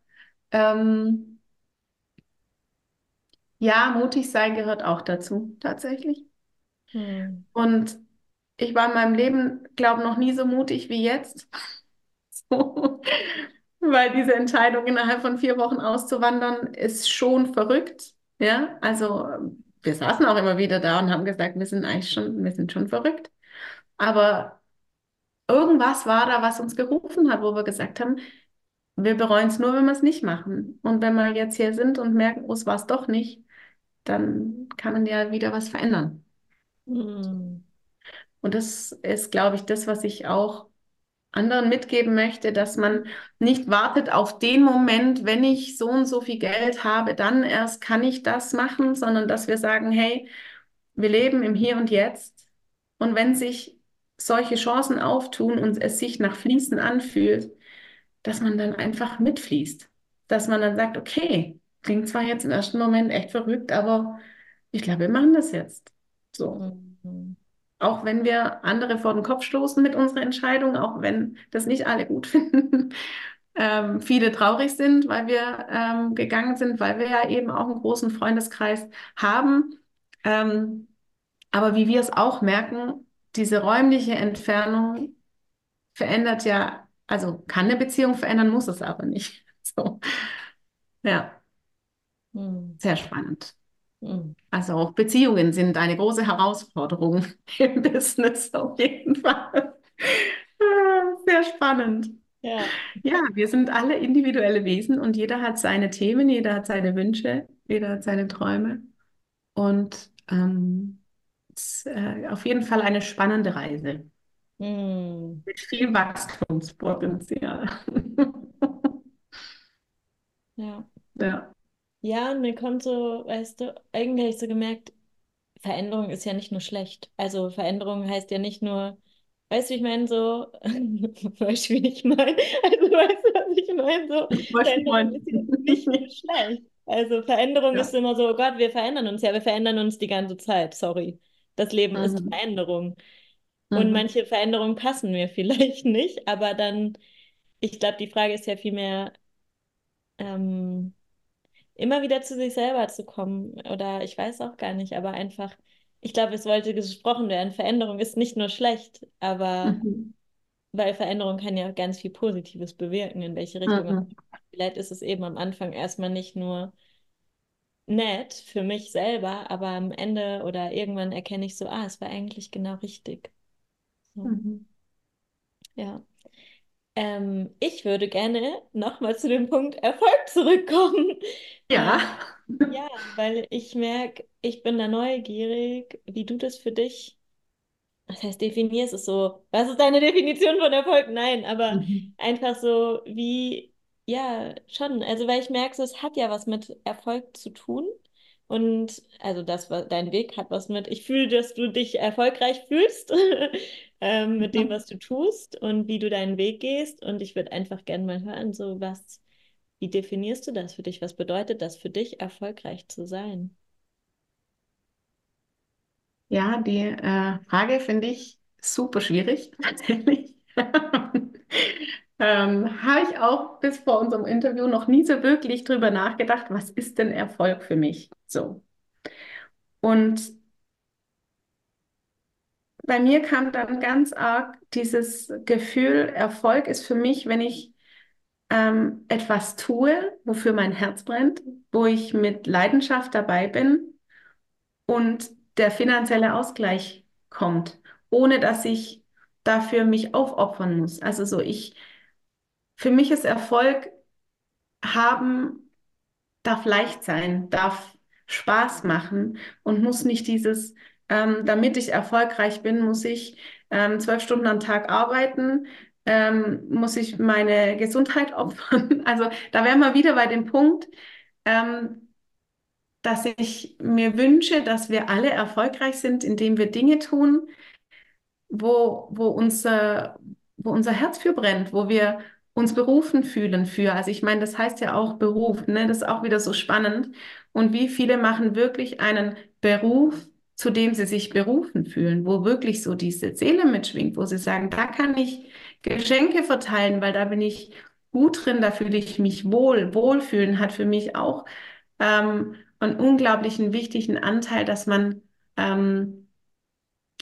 ähm, ja, mutig sein gehört auch dazu, tatsächlich. Hm. Und ich war in meinem Leben, glaube ich, noch nie so mutig wie jetzt. so. Weil diese Entscheidung innerhalb von vier Wochen auszuwandern ist schon verrückt. Ja, also wir saßen auch immer wieder da und haben gesagt, wir sind eigentlich schon, wir sind schon verrückt. Aber irgendwas war da, was uns gerufen hat, wo wir gesagt haben, wir bereuen es nur, wenn wir es nicht machen. Und wenn wir jetzt hier sind und merken, oh, es war es doch nicht, dann kann man ja wieder was verändern. Mhm. Und das ist, glaube ich, das, was ich auch anderen mitgeben möchte, dass man nicht wartet auf den Moment, wenn ich so und so viel Geld habe, dann erst kann ich das machen, sondern dass wir sagen, hey, wir leben im Hier und Jetzt. Und wenn sich solche Chancen auftun und es sich nach Fließen anfühlt, dass man dann einfach mitfließt. Dass man dann sagt, okay, klingt zwar jetzt im ersten Moment echt verrückt, aber ich glaube, wir machen das jetzt. So. Mhm. Auch wenn wir andere vor den Kopf stoßen mit unserer Entscheidung, auch wenn das nicht alle gut finden, ähm, viele traurig sind, weil wir ähm, gegangen sind, weil wir ja eben auch einen großen Freundeskreis haben. Ähm, aber wie wir es auch merken, diese räumliche Entfernung verändert ja Also kann eine Beziehung verändern, muss es aber nicht. So. Ja, Hm. sehr spannend. Hm. Also auch Beziehungen sind eine große Herausforderung im Business auf jeden Fall. Ah, Sehr spannend. Ja. Ja, wir sind alle individuelle Wesen und jeder hat seine Themen, jeder hat seine Wünsche, jeder hat seine Träume. Und ähm, es ist äh, auf jeden Fall eine spannende Reise Hm. mit viel Wachstumspotenzial. Ja. Ja. Ja, und mir kommt so, weißt du, eigentlich habe ich so gemerkt, Veränderung ist ja nicht nur schlecht. Also Veränderung heißt ja nicht nur, weißt du, wie ich meine, so, weißt du, wie ich meine? Also weißt du, was ich meine? So, Veränderung ist ja nicht nur schlecht. Also Veränderung Ja. ist immer so, oh Gott, wir verändern uns. Ja, wir verändern uns die ganze Zeit, sorry. Das Leben ist Mhm. Veränderung. Und Mhm. manche Veränderungen passen mir vielleicht nicht, aber dann, ich glaube, die Frage ist ja vielmehr, ähm, immer wieder zu sich selber zu kommen. Oder ich weiß auch gar nicht, aber einfach, ich glaube, es wollte gesprochen werden. Veränderung ist nicht nur schlecht, aber Mhm. weil Veränderung kann ja auch ganz viel Positives bewirken, in welche Richtung Mhm. Vielleicht ist es eben am Anfang erstmal nicht nur nett für mich selber, aber am Ende oder irgendwann erkenne ich so, ah, es war eigentlich genau richtig. So, Mhm. ja. Ähm, ich würde gerne nochmal zu dem Punkt Erfolg zurückkommen. Ja. Ähm, ja, weil ich merke, ich bin da neugierig, wie du das für dich, was heißt definierst, ist so, was ist deine Definition von Erfolg? Nein, aber Mhm. einfach so wie, ja, schon, also weil ich merke, so, es hat ja was mit Erfolg zu tun. Und also das, was dein Weg hat was mit, ich fühle, dass du dich erfolgreich fühlst ähm, mit dem, was du tust und wie du deinen Weg gehst. Und ich würde einfach gerne mal hören, so was, wie definierst du das für dich? Was bedeutet das für dich, erfolgreich zu sein? Ja, die äh, Frage finde ich super schwierig, tatsächlich. Ähm, habe ich auch bis vor unserem Interview noch nie so wirklich drüber nachgedacht, was ist denn Erfolg für mich? So. Und bei mir kam dann ganz arg dieses Gefühl, Erfolg ist für mich, wenn ich ähm, etwas tue, wofür mein Herz brennt, wo ich mit Leidenschaft dabei bin und der finanzielle Ausgleich kommt, ohne dass ich dafür mich aufopfern muss. Also so ich, für mich ist Erfolg haben, darf leicht sein, darf Spaß machen und muss nicht dieses, ähm, damit ich erfolgreich bin, muss ich ähm, zwölf Stunden am Tag arbeiten, ähm, muss ich meine Gesundheit opfern. Also da wären wir wieder bei dem Punkt, ähm, dass ich mir wünsche, dass wir alle erfolgreich sind, indem wir Dinge tun, wo, wo unser, wo unser Herz für brennt, wo wir uns berufen fühlen für. Also ich meine, das heißt ja auch Beruf, ne? Das ist auch wieder so spannend. Und wie viele machen wirklich einen Beruf, zu dem sie sich berufen fühlen, wo wirklich so diese Seele mitschwingt, wo sie sagen, da kann ich Geschenke verteilen, weil da bin ich gut drin, da fühle ich mich wohl. Wohlfühlen hat für mich auch ähm, einen unglaublichen wichtigen Anteil, dass man ähm,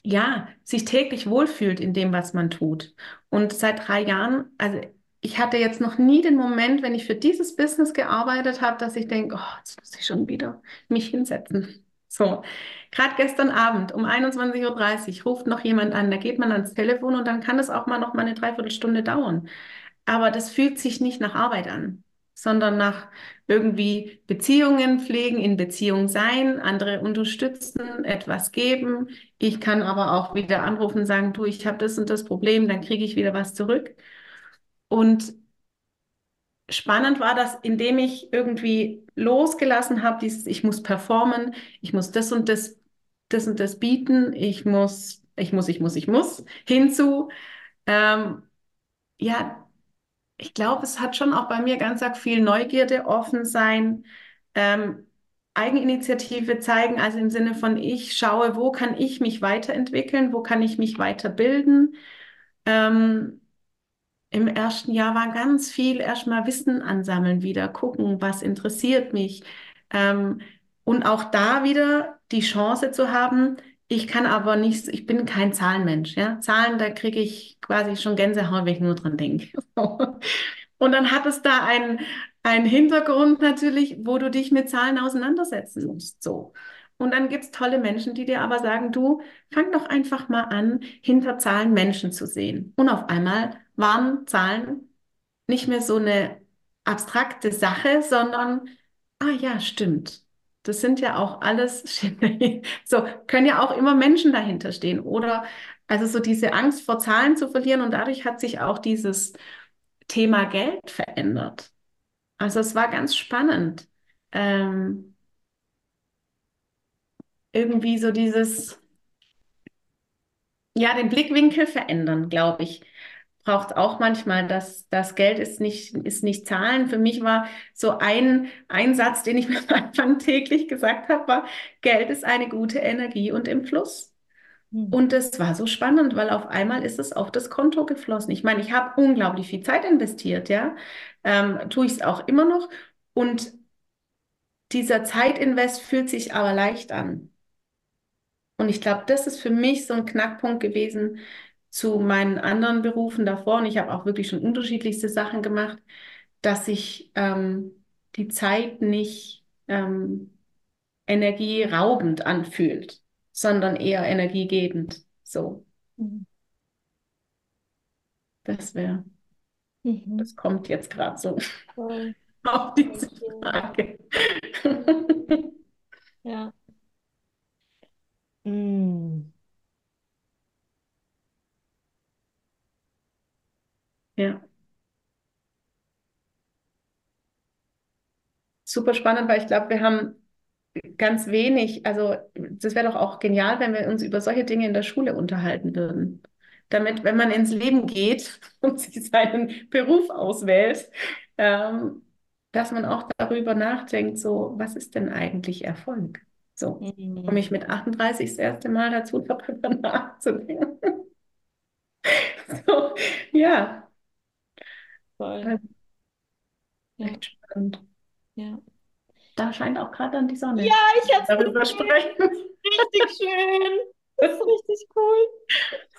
ja, sich täglich wohlfühlt in dem, was man tut. Und seit drei Jahren, also ich hatte jetzt noch nie den Moment, wenn ich für dieses Business gearbeitet habe, dass ich denke, oh, jetzt muss ich schon wieder mich hinsetzen. So, gerade gestern Abend um 21.30 Uhr ruft noch jemand an, da geht man ans Telefon und dann kann es auch mal noch mal eine Dreiviertelstunde dauern. Aber das fühlt sich nicht nach Arbeit an, sondern nach irgendwie Beziehungen pflegen, in Beziehung sein, andere unterstützen, etwas geben. Ich kann aber auch wieder anrufen und sagen, du, ich habe das und das Problem, dann kriege ich wieder was zurück. Und spannend war das, indem ich irgendwie losgelassen habe, dieses, ich muss performen, ich muss das und das, das und das bieten, ich muss, ich muss, ich muss, ich muss, hinzu, ähm, ja, ich glaube, es hat schon auch bei mir ganz arg viel Neugierde, offen sein, ähm, Eigeninitiative zeigen, also im Sinne von ich schaue, wo kann ich mich weiterentwickeln, wo kann ich mich weiterbilden. Ähm, im ersten Jahr war ganz viel erstmal Wissen ansammeln, wieder gucken, was interessiert mich. Ähm, und auch da wieder die Chance zu haben, Ich kann aber nicht, ich bin kein Zahlenmensch, ja. Zahlen, da kriege ich quasi schon Gänsehaut, wenn ich nur dran denke. Und dann hat es da einen, einen Hintergrund natürlich, wo du dich mit Zahlen auseinandersetzen musst. So. Und dann gibt es tolle Menschen, die dir aber sagen, du, fang doch einfach mal an, hinter Zahlen Menschen zu sehen. Und auf einmal waren Zahlen nicht mehr so eine abstrakte Sache, sondern, ah ja, stimmt. Das sind ja auch alles, so können ja auch immer Menschen dahinter stehen. Oder also so diese Angst vor Zahlen zu verlieren und dadurch hat sich auch dieses Thema Geld verändert. Also es war ganz spannend. Ähm, irgendwie so dieses, ja, den Blickwinkel verändern, glaube ich braucht auch manchmal, dass das Geld ist nicht, ist nicht Zahlen. Für mich war so ein, ein Satz, den ich mir am Anfang täglich gesagt habe, war, Geld ist eine gute Energie und im Fluss. Hm. Und das war so spannend, weil auf einmal ist es auf das Konto geflossen. Ich meine, ich habe unglaublich viel Zeit investiert, ja. Ähm, tue ich es auch immer noch. Und dieser Zeitinvest fühlt sich aber leicht an. Und ich glaube, das ist für mich so ein Knackpunkt gewesen, zu meinen anderen Berufen davor, und ich habe auch wirklich schon unterschiedlichste Sachen gemacht, dass sich ähm, die Zeit nicht ähm, energieraubend anfühlt, sondern eher energiegebend. So. Mhm. Das wäre, mhm. das kommt jetzt gerade so Voll. auf diese Frage. ja. Mm. Ja. Super spannend, weil ich glaube, wir haben ganz wenig, also das wäre doch auch genial, wenn wir uns über solche Dinge in der Schule unterhalten würden. Damit, wenn man ins Leben geht und sich seinen Beruf auswählt, ähm, dass man auch darüber nachdenkt, so, was ist denn eigentlich Erfolg? So, mhm. komme ich mit 38 das erste Mal dazu, darüber nachzudenken. so, ja, Voll. Ja. Echt spannend. Ja. Da scheint auch gerade dann die Sonne. Ja, ich hab's darüber sprechen. Richtig schön. Das ist richtig cool.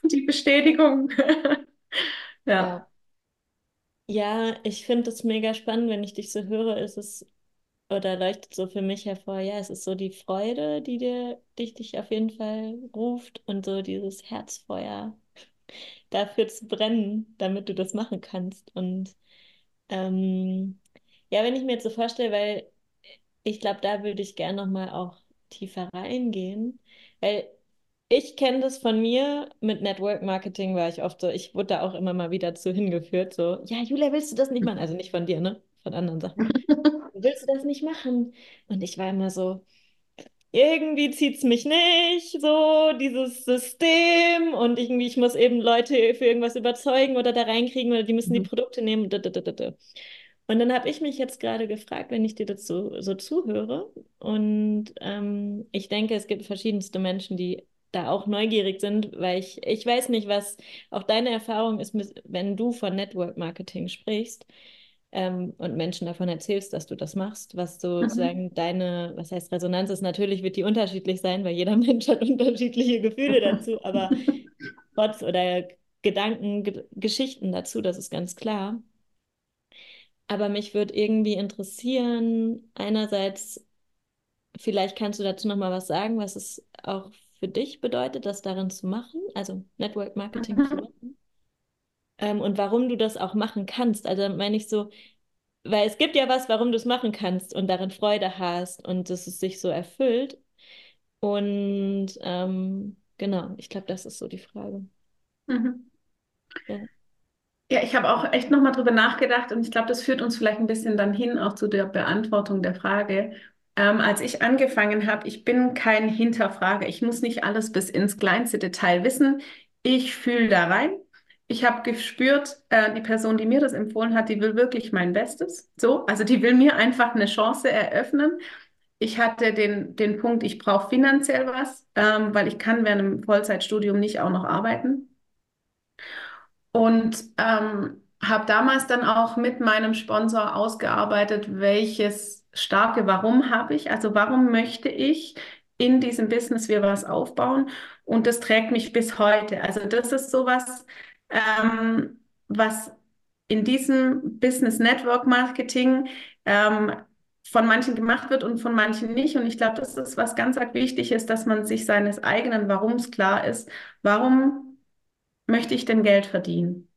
Die Bestätigung. ja. Ja, ich finde es mega spannend, wenn ich dich so höre, ist es oder leuchtet so für mich hervor, ja, es ist so die Freude, die dir, dich, dich auf jeden Fall ruft und so dieses Herzfeuer, dafür zu brennen, damit du das machen kannst. Und ähm, ja, wenn ich mir jetzt so vorstelle, weil ich glaube, da würde ich gerne nochmal auch tiefer reingehen, weil ich kenne das von mir, mit Network Marketing war ich oft so, ich wurde da auch immer mal wieder zu hingeführt, so, ja, Julia, willst du das nicht machen? Also nicht von dir, ne? Von anderen Sachen. willst du das nicht machen? Und ich war immer so, irgendwie zieht es mich nicht, so dieses System und irgendwie, ich muss eben Leute für irgendwas überzeugen oder da reinkriegen oder die müssen die mhm. Produkte nehmen. Und dann habe ich mich jetzt gerade gefragt, wenn ich dir dazu so zuhöre und ähm, ich denke, es gibt verschiedenste Menschen, die da auch neugierig sind, weil ich, ich weiß nicht, was auch deine Erfahrung ist, wenn du von Network Marketing sprichst ähm, und Menschen davon erzählst, dass du das machst, was sozusagen mhm. deine, was heißt Resonanz ist, natürlich wird die unterschiedlich sein, weil jeder Mensch hat unterschiedliche Gefühle dazu, aber trotz oder Gedanken, G Geschichten dazu, das ist ganz klar. Aber mich würde irgendwie interessieren, einerseits, vielleicht kannst du dazu nochmal was sagen, was es auch für dich bedeutet, das darin zu machen, also Network Marketing mhm. zu machen ähm, und warum du das auch machen kannst. Also meine ich so, weil es gibt ja was, warum du es machen kannst und darin Freude hast und dass es sich so erfüllt. Und ähm, genau, ich glaube, das ist so die Frage. Mhm. Ja. Ja, ich habe auch echt nochmal drüber nachgedacht und ich glaube, das führt uns vielleicht ein bisschen dann hin auch zu der Beantwortung der Frage. Ähm, als ich angefangen habe, ich bin kein Hinterfrager. Ich muss nicht alles bis ins kleinste Detail wissen. Ich fühle da rein ich habe gespürt, äh, die Person, die mir das empfohlen hat, die will wirklich mein Bestes. So, also die will mir einfach eine Chance eröffnen. Ich hatte den, den Punkt, ich brauche finanziell was, ähm, weil ich kann während einem Vollzeitstudium nicht auch noch arbeiten. Und ähm, habe damals dann auch mit meinem Sponsor ausgearbeitet, welches starke Warum habe ich, also warum möchte ich in diesem Business wir was aufbauen und das trägt mich bis heute. Also das ist sowas, ähm, was in diesem Business Network Marketing ähm, von manchen gemacht wird und von manchen nicht. Und ich glaube, das ist was ganz, wichtig ist, dass man sich seines eigenen Warums klar ist. Warum möchte ich denn Geld verdienen?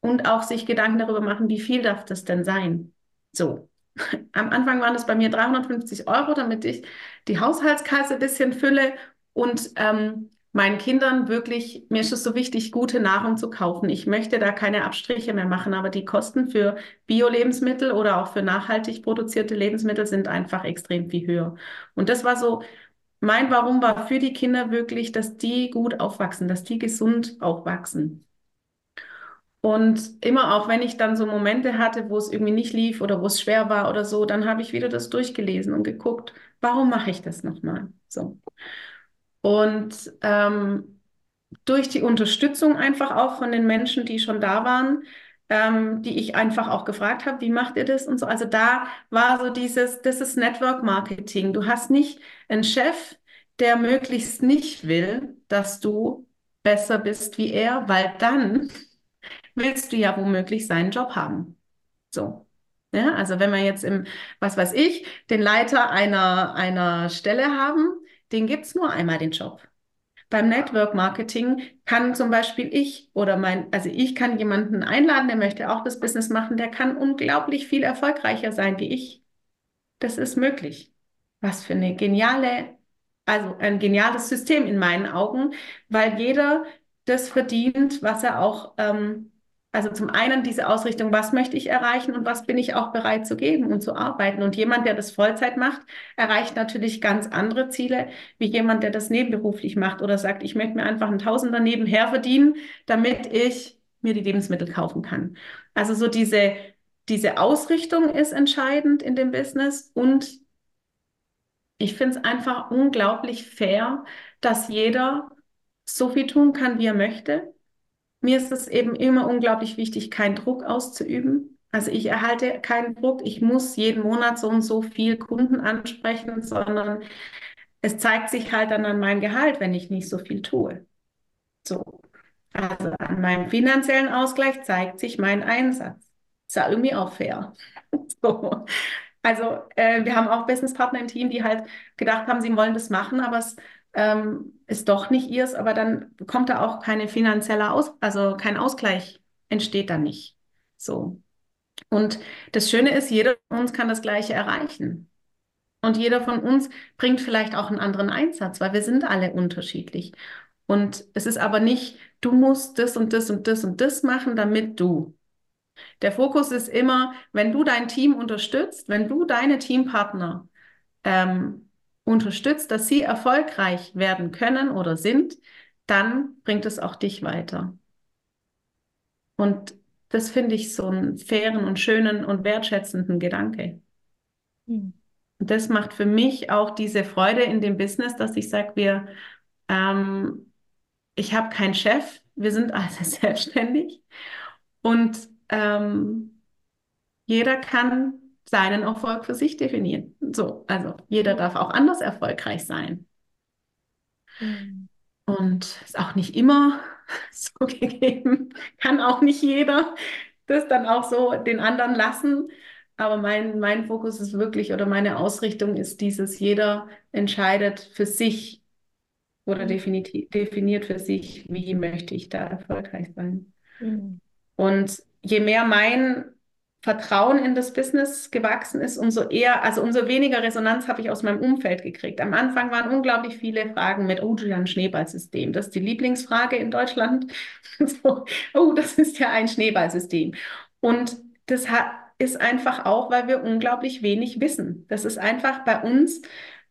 Und auch sich Gedanken darüber machen, wie viel darf das denn sein? So. Am Anfang waren es bei mir 350 Euro, damit ich die Haushaltskasse ein bisschen fülle und ähm, meinen Kindern wirklich, mir ist es so wichtig, gute Nahrung zu kaufen. Ich möchte da keine Abstriche mehr machen, aber die Kosten für Bio-Lebensmittel oder auch für nachhaltig produzierte Lebensmittel sind einfach extrem viel höher. Und das war so, mein Warum war für die Kinder wirklich, dass die gut aufwachsen, dass die gesund aufwachsen. Und immer auch, wenn ich dann so Momente hatte, wo es irgendwie nicht lief oder wo es schwer war oder so, dann habe ich wieder das durchgelesen und geguckt, warum mache ich das nochmal? So. Und ähm, durch die Unterstützung einfach auch von den Menschen, die schon da waren, ähm, die ich einfach auch gefragt habe, wie macht ihr das und so. Also da war so dieses, das ist Network Marketing. Du hast nicht einen Chef, der möglichst nicht will, dass du besser bist wie er, weil dann willst du ja womöglich seinen Job haben. So. Ja, also wenn wir jetzt im, was weiß ich, den Leiter einer, einer Stelle haben, den gibt es nur einmal den Job. Beim Network Marketing kann zum Beispiel ich oder mein, also ich kann jemanden einladen, der möchte auch das Business machen, der kann unglaublich viel erfolgreicher sein wie ich. Das ist möglich. Was für eine geniale, also ein geniales System in meinen Augen, weil jeder das verdient, was er auch ähm, also zum einen diese Ausrichtung, was möchte ich erreichen und was bin ich auch bereit zu geben und zu arbeiten. Und jemand, der das Vollzeit macht, erreicht natürlich ganz andere Ziele, wie jemand, der das nebenberuflich macht oder sagt, ich möchte mir einfach einen Tausender nebenher verdienen, damit ich mir die Lebensmittel kaufen kann. Also so diese, diese Ausrichtung ist entscheidend in dem Business und ich finde es einfach unglaublich fair, dass jeder so viel tun kann, wie er möchte mir ist es eben immer unglaublich wichtig, keinen Druck auszuüben. Also ich erhalte keinen Druck, ich muss jeden Monat so und so viel Kunden ansprechen, sondern es zeigt sich halt dann an meinem Gehalt, wenn ich nicht so viel tue. So. Also an meinem finanziellen Ausgleich zeigt sich mein Einsatz. Ist ja irgendwie auch fair. so. Also äh, wir haben auch Businesspartner im Team, die halt gedacht haben, sie wollen das machen, aber es ähm, ist doch nicht ihrs, aber dann kommt da auch keine finanzielle Aus, also kein Ausgleich entsteht da nicht. So. Und das Schöne ist, jeder von uns kann das Gleiche erreichen. Und jeder von uns bringt vielleicht auch einen anderen Einsatz, weil wir sind alle unterschiedlich. Und es ist aber nicht, du musst das und das und das und das machen, damit du. Der Fokus ist immer, wenn du dein Team unterstützt, wenn du deine Teampartner ähm, unterstützt, dass sie erfolgreich werden können oder sind, dann bringt es auch dich weiter. Und das finde ich so einen fairen und schönen und wertschätzenden Gedanke. Mhm. Und das macht für mich auch diese Freude in dem Business, dass ich sage, wir, ähm, ich habe keinen Chef, wir sind alle selbstständig und ähm, jeder kann seinen Erfolg für sich definieren. So, also jeder darf auch anders erfolgreich sein. Mhm. Und ist auch nicht immer so gegeben, kann auch nicht jeder das dann auch so den anderen lassen. Aber mein, mein Fokus ist wirklich oder meine Ausrichtung ist dieses, jeder entscheidet für sich oder mhm. definiert für sich, wie möchte ich da erfolgreich sein. Mhm. Und je mehr mein Vertrauen in das Business gewachsen ist, umso eher, also umso weniger Resonanz habe ich aus meinem Umfeld gekriegt. Am Anfang waren unglaublich viele Fragen mit, oh, ein Schneeballsystem. Das ist die Lieblingsfrage in Deutschland. so, oh, das ist ja ein Schneeballsystem. Und das hat, ist einfach auch, weil wir unglaublich wenig wissen. Das ist einfach bei uns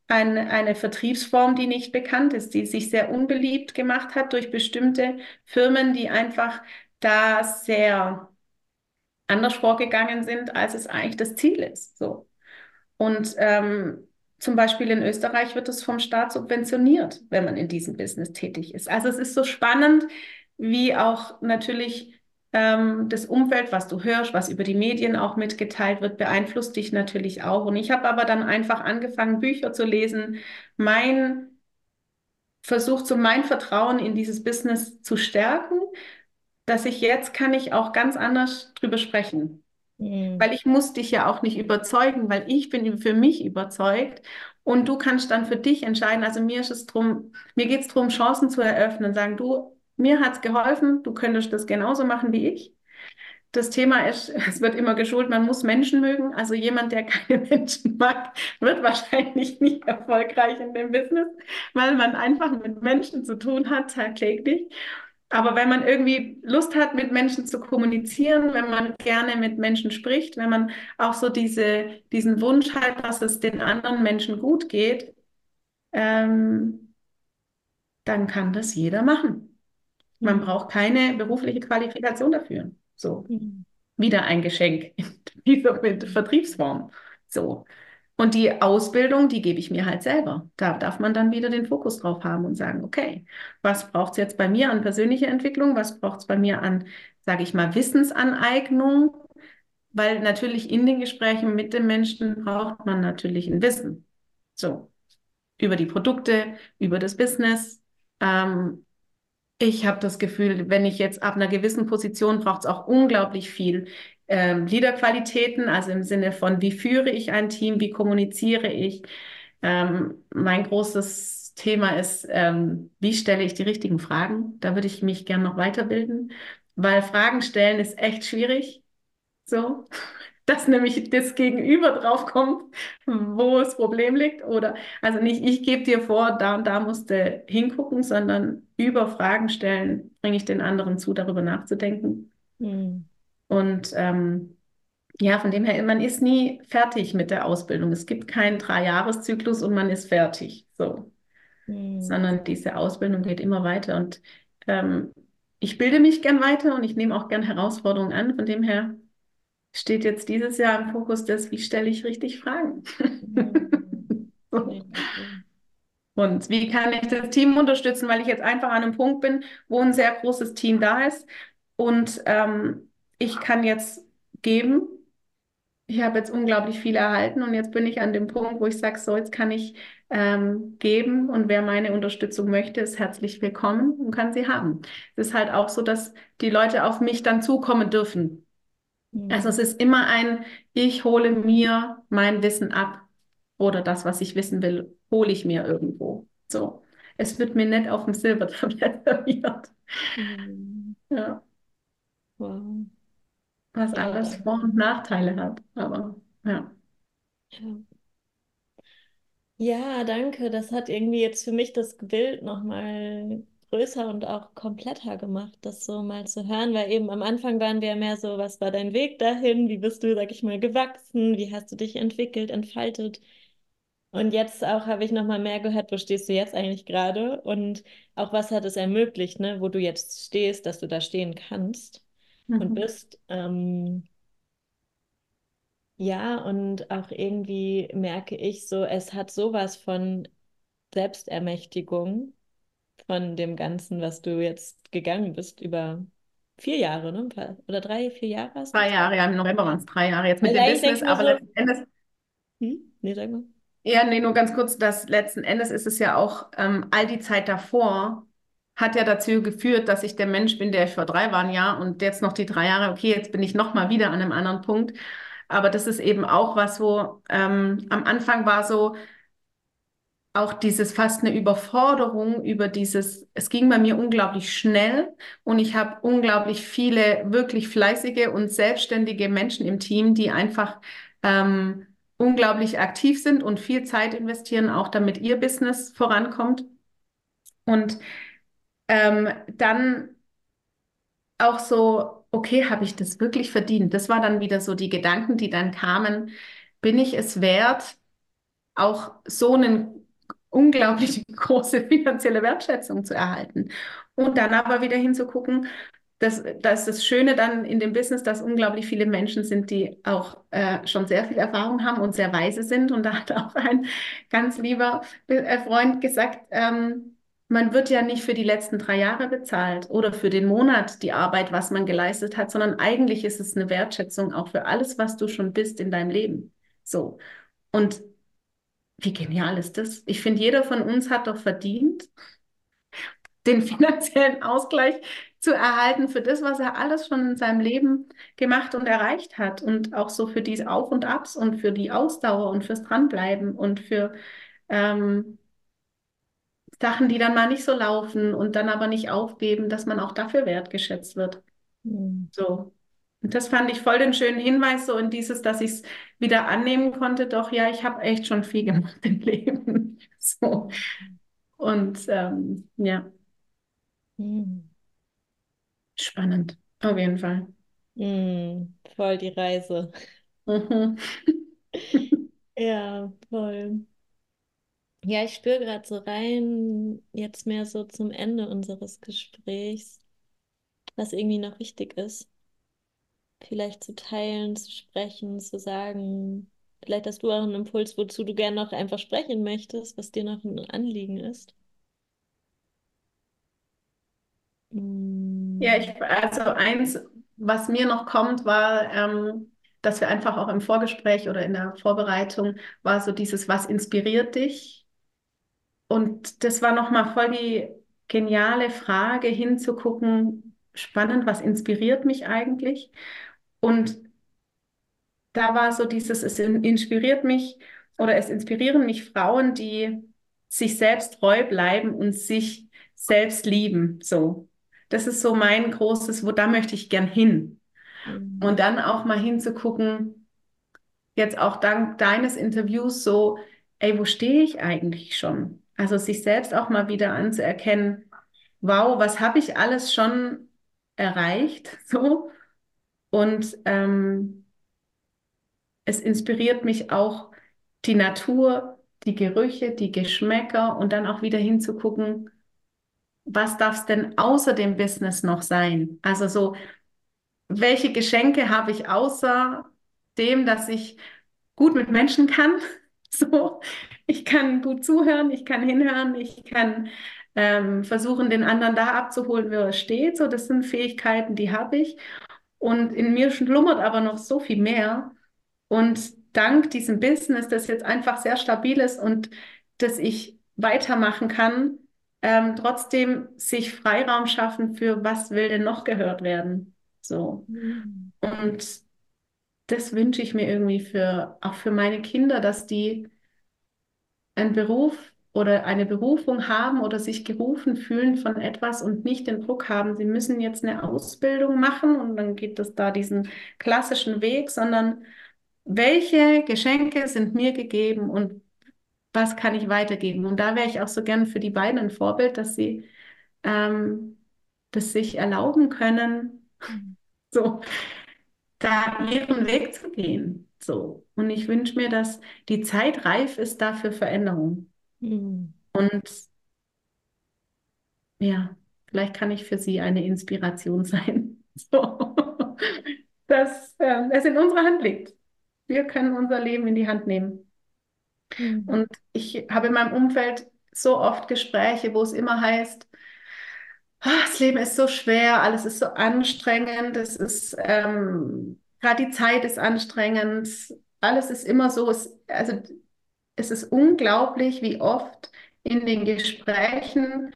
eine, eine Vertriebsform, die nicht bekannt ist, die sich sehr unbeliebt gemacht hat durch bestimmte Firmen, die einfach da sehr anders vorgegangen sind, als es eigentlich das Ziel ist. So. Und ähm, zum Beispiel in Österreich wird es vom Staat subventioniert, wenn man in diesem Business tätig ist. Also es ist so spannend, wie auch natürlich ähm, das Umfeld, was du hörst, was über die Medien auch mitgeteilt wird, beeinflusst dich natürlich auch. Und ich habe aber dann einfach angefangen, Bücher zu lesen, mein versucht, so mein Vertrauen in dieses Business zu stärken, dass ich jetzt kann ich auch ganz anders drüber sprechen. Mhm. Weil ich muss dich ja auch nicht überzeugen, weil ich bin für mich überzeugt und du kannst dann für dich entscheiden. Also mir ist es drum, mir geht es darum, Chancen zu eröffnen, sagen, du, mir hat es geholfen, du könntest das genauso machen wie ich. Das Thema ist, es wird immer geschult, man muss Menschen mögen. Also jemand, der keine Menschen mag, wird wahrscheinlich nicht erfolgreich in dem Business, weil man einfach mit Menschen zu tun hat tagtäglich. Aber wenn man irgendwie Lust hat, mit Menschen zu kommunizieren, wenn man gerne mit Menschen spricht, wenn man auch so diese, diesen Wunsch hat, dass es den anderen Menschen gut geht, ähm, dann kann das jeder machen. Man mhm. braucht keine berufliche Qualifikation dafür. So, mhm. wieder ein Geschenk in dieser Vertriebsform. So. Und die Ausbildung, die gebe ich mir halt selber. Da darf man dann wieder den Fokus drauf haben und sagen, okay, was braucht es jetzt bei mir an persönlicher Entwicklung? Was braucht es bei mir an, sage ich mal, Wissensaneignung? Weil natürlich in den Gesprächen mit den Menschen braucht man natürlich ein Wissen. So, über die Produkte, über das Business. Ähm, ich habe das Gefühl, wenn ich jetzt ab einer gewissen Position braucht es auch unglaublich viel ähm, Leaderqualitäten, also im Sinne von, wie führe ich ein Team, wie kommuniziere ich. Ähm, mein großes Thema ist, ähm, wie stelle ich die richtigen Fragen? Da würde ich mich gerne noch weiterbilden, weil Fragen stellen ist echt schwierig. So, dass nämlich das Gegenüber draufkommt, wo das Problem liegt. Oder also nicht, ich gebe dir vor, da und da musst du hingucken, sondern über Fragen stellen, bringe ich den anderen zu, darüber nachzudenken. Mhm. Und ähm, ja, von dem her, man ist nie fertig mit der Ausbildung. Es gibt keinen Dreijahreszyklus und man ist fertig. So. Mhm. Sondern diese Ausbildung geht immer weiter. Und ähm, ich bilde mich gern weiter und ich nehme auch gern Herausforderungen an. Von dem her steht jetzt dieses Jahr im Fokus das, wie stelle ich richtig Fragen? Mhm. Und wie kann ich das Team unterstützen, weil ich jetzt einfach an einem Punkt bin, wo ein sehr großes Team da ist und ähm, ich kann jetzt geben. Ich habe jetzt unglaublich viel erhalten und jetzt bin ich an dem Punkt, wo ich sage, so, jetzt kann ich ähm, geben und wer meine Unterstützung möchte, ist herzlich willkommen und kann sie haben. Es ist halt auch so, dass die Leute auf mich dann zukommen dürfen. Mhm. Also es ist immer ein, ich hole mir mein Wissen ab oder das, was ich wissen will, hole ich mir irgendwo. So. Es wird mir nicht auf dem Silbertablett serviert. Mhm. Ja. Wow was alles Vor- und Nachteile hat. Aber ja. Ja. Ja, danke. Das hat irgendwie jetzt für mich das Bild nochmal größer und auch kompletter gemacht, das so mal zu hören, weil eben am Anfang waren wir ja mehr so, was war dein Weg dahin? Wie bist du, sag ich mal, gewachsen? Wie hast du dich entwickelt, entfaltet? Und jetzt auch habe ich nochmal mehr gehört, wo stehst du jetzt eigentlich gerade? Und auch was hat es ermöglicht, ne, wo du jetzt stehst, dass du da stehen kannst mhm. und bist. Ähm, ja, und auch irgendwie merke ich so, es hat sowas von Selbstermächtigung von dem Ganzen, was du jetzt gegangen bist über vier Jahre, ne? Oder drei, vier Jahre hast? Drei Jahre, ja, im November waren es drei Jahre jetzt mit also dem Business, aber so, letzten Endes. Hm? Nee, sag mal. Ja, nee, nur ganz kurz, dass letzten Endes ist es ja auch ähm, all die Zeit davor, hat ja dazu geführt, dass ich der Mensch bin, der ich vor drei war, ja, und jetzt noch die drei Jahre, okay, jetzt bin ich noch mal wieder an einem anderen Punkt. Aber das ist eben auch was, wo ähm, am Anfang war so auch dieses fast eine Überforderung über dieses, es ging bei mir unglaublich schnell und ich habe unglaublich viele wirklich fleißige und selbstständige Menschen im Team, die einfach ähm, unglaublich aktiv sind und viel Zeit investieren, auch damit ihr Business vorankommt. Und ähm, dann auch so, okay, habe ich das wirklich verdient? Das war dann wieder so die Gedanken, die dann kamen. Bin ich es wert, auch so eine unglaublich große finanzielle Wertschätzung zu erhalten? Und dann aber wieder hinzugucken, das, das das Schöne dann in dem Business, dass unglaublich viele Menschen sind, die auch äh, schon sehr viel Erfahrung haben und sehr weise sind. Und da hat auch ein ganz lieber äh, Freund gesagt, ähm, man wird ja nicht für die letzten drei Jahre bezahlt oder für den Monat die Arbeit, was man geleistet hat, sondern eigentlich ist es eine Wertschätzung auch für alles, was du schon bist in deinem Leben. So. Und wie genial ist das? Ich finde, jeder von uns hat doch verdient, den finanziellen Ausgleich zu erhalten für das, was er alles schon in seinem Leben gemacht und erreicht hat. Und auch so für die Auf und Abs und für die Ausdauer und fürs Dranbleiben und für ähm, Sachen, die dann mal nicht so laufen und dann aber nicht aufgeben, dass man auch dafür wertgeschätzt wird. Mhm. So. Und das fand ich voll den schönen Hinweis, so in dieses, dass ich es wieder annehmen konnte, doch ja, ich habe echt schon viel gemacht im Leben. So. Und ähm, ja, Mhm. spannend, auf jeden Fall. Mhm. Voll die Reise. Mhm. Ja, voll. Ja, ich spüre gerade so rein, jetzt mehr so zum Ende unseres Gesprächs, was irgendwie noch wichtig ist. Vielleicht zu teilen, zu sprechen, zu sagen. Vielleicht hast du auch einen Impuls, wozu du gerne noch einfach sprechen möchtest, was dir noch ein Anliegen ist. Ja, ich, also eins, was mir noch kommt, war, ähm, dass wir einfach auch im Vorgespräch oder in der Vorbereitung war so dieses, was inspiriert dich? Und das war nochmal voll die geniale Frage, hinzugucken, spannend, was inspiriert mich eigentlich? Und da war so dieses, es inspiriert mich oder es inspirieren mich Frauen, die sich selbst treu bleiben und sich selbst lieben. So. Das ist so mein großes, wo da möchte ich gern hin. Mhm. Und dann auch mal hinzugucken, jetzt auch dank deines Interviews so, ey, wo stehe ich eigentlich schon? Also sich selbst auch mal wieder anzuerkennen, wow, was habe ich alles schon erreicht? So. Und ähm, es inspiriert mich auch die Natur, die Gerüche, die Geschmäcker und dann auch wieder hinzugucken, was darf es denn außer dem Business noch sein? Also so, welche Geschenke habe ich außer dem, dass ich gut mit Menschen kann? So, ich kann gut zuhören, ich kann hinhören, ich kann ähm, versuchen, den anderen da abzuholen, wo er steht. So, das sind Fähigkeiten, die habe ich. Und in mir schlummert aber noch so viel mehr. Und dank diesem Business, das jetzt einfach sehr stabil ist und dass ich weitermachen kann, ähm, trotzdem sich Freiraum schaffen für was will denn noch gehört werden. So. Mhm. Und das wünsche ich mir irgendwie für, auch für meine Kinder, dass die einen Beruf oder eine Berufung haben oder sich gerufen fühlen von etwas und nicht den Druck haben, sie müssen jetzt eine Ausbildung machen und dann geht es da diesen klassischen Weg, sondern welche Geschenke sind mir gegeben und was kann ich weitergeben? Und da wäre ich auch so gern für die beiden ein Vorbild, dass sie ähm, das sich erlauben können, Mhm. so da ihren Weg zu gehen. So. Und ich wünsche mir, dass die Zeit reif ist da für Veränderung. Mhm. Und ja, vielleicht kann ich für sie eine Inspiration sein. So. Dass äh, es in unserer Hand liegt. Wir können unser Leben in die Hand nehmen. Mhm. Und ich habe in meinem Umfeld so oft Gespräche, wo es immer heißt, "Ah, das Leben ist so schwer, alles ist so anstrengend, es ist ähm, gerade die Zeit ist anstrengend, alles ist immer so, es, also es ist unglaublich, wie oft in den Gesprächen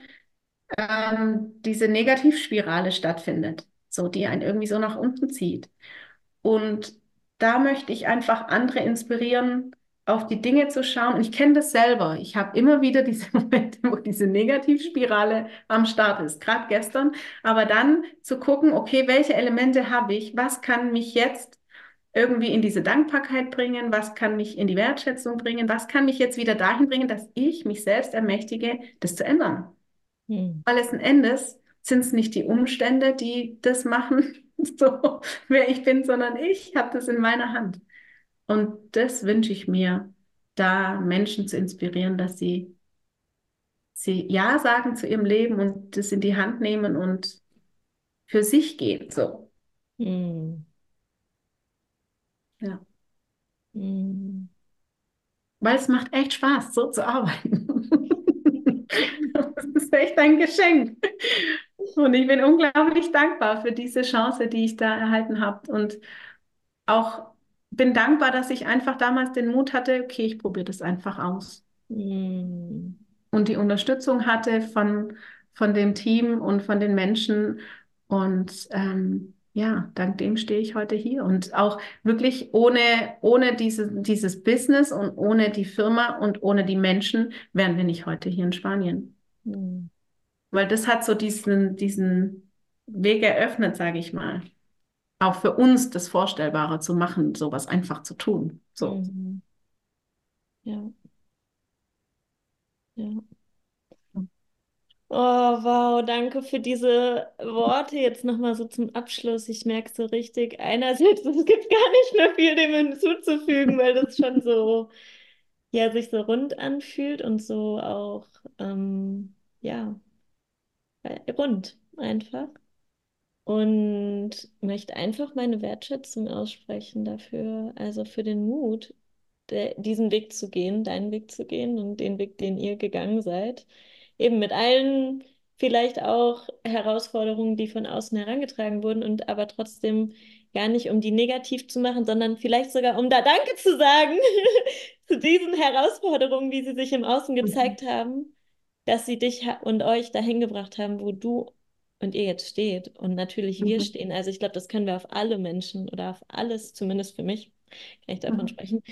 ähm, diese Negativspirale stattfindet, so die einen irgendwie so nach unten zieht. Und da möchte ich einfach andere inspirieren, auf die Dinge zu schauen. Und ich kenne das selber. Ich habe immer wieder diese Momente, wo diese Negativspirale am Start ist, gerade gestern. Aber dann zu gucken, okay, welche Elemente habe ich? Was kann mich jetzt irgendwie in diese Dankbarkeit bringen? Was kann mich in die Wertschätzung bringen? Was kann mich jetzt wieder dahin bringen, dass ich mich selbst ermächtige, das zu ändern? Mhm. Weil letzten Endes sind es nicht die Umstände, die das machen, so wer ich bin, sondern ich habe das in meiner Hand. Und das wünsche ich mir, da Menschen zu inspirieren, dass sie, sie Ja sagen zu ihrem Leben und das in die Hand nehmen und für sich gehen. So, Mhm. ja. Mhm. Weil es macht echt Spaß, so zu arbeiten. Das ist echt ein Geschenk. Und ich bin unglaublich dankbar für diese Chance, die ich da erhalten habe. Und auch bin dankbar, dass ich einfach damals den Mut hatte, okay, ich probiere das einfach aus. Mm. Und die Unterstützung hatte von, von dem Team und von den Menschen. Und ähm, ja, dank dem stehe ich heute hier. Und auch wirklich ohne, ohne diese, dieses Business und ohne die Firma und ohne die Menschen wären wir nicht heute hier in Spanien. Mm. Weil das hat so diesen, diesen Weg eröffnet, sage ich mal. Auch für uns das Vorstellbare zu machen, sowas einfach zu tun. So. Mhm. Ja. Ja. Oh, wow, danke für diese Worte jetzt nochmal so zum Abschluss. Ich merke so richtig, einerseits, es gibt gar nicht mehr viel dem hinzuzufügen, weil das schon so, ja, sich so rund anfühlt und so auch, ähm, ja, rund einfach. Und möchte einfach meine Wertschätzung aussprechen dafür, also für den Mut, der, diesen Weg zu gehen, deinen Weg zu gehen und den Weg, den ihr gegangen seid. Eben mit allen vielleicht auch Herausforderungen, die von außen herangetragen wurden und aber trotzdem gar nicht, um die negativ zu machen, sondern vielleicht sogar, um da Danke zu sagen zu diesen Herausforderungen, wie sie sich im Außen gezeigt haben, dass sie dich und euch dahin gebracht haben, wo du und ihr jetzt steht und natürlich wir Mhm. stehen. Also ich glaube, das können wir auf alle Menschen oder auf alles, zumindest für mich, kann ich davon Mhm. sprechen,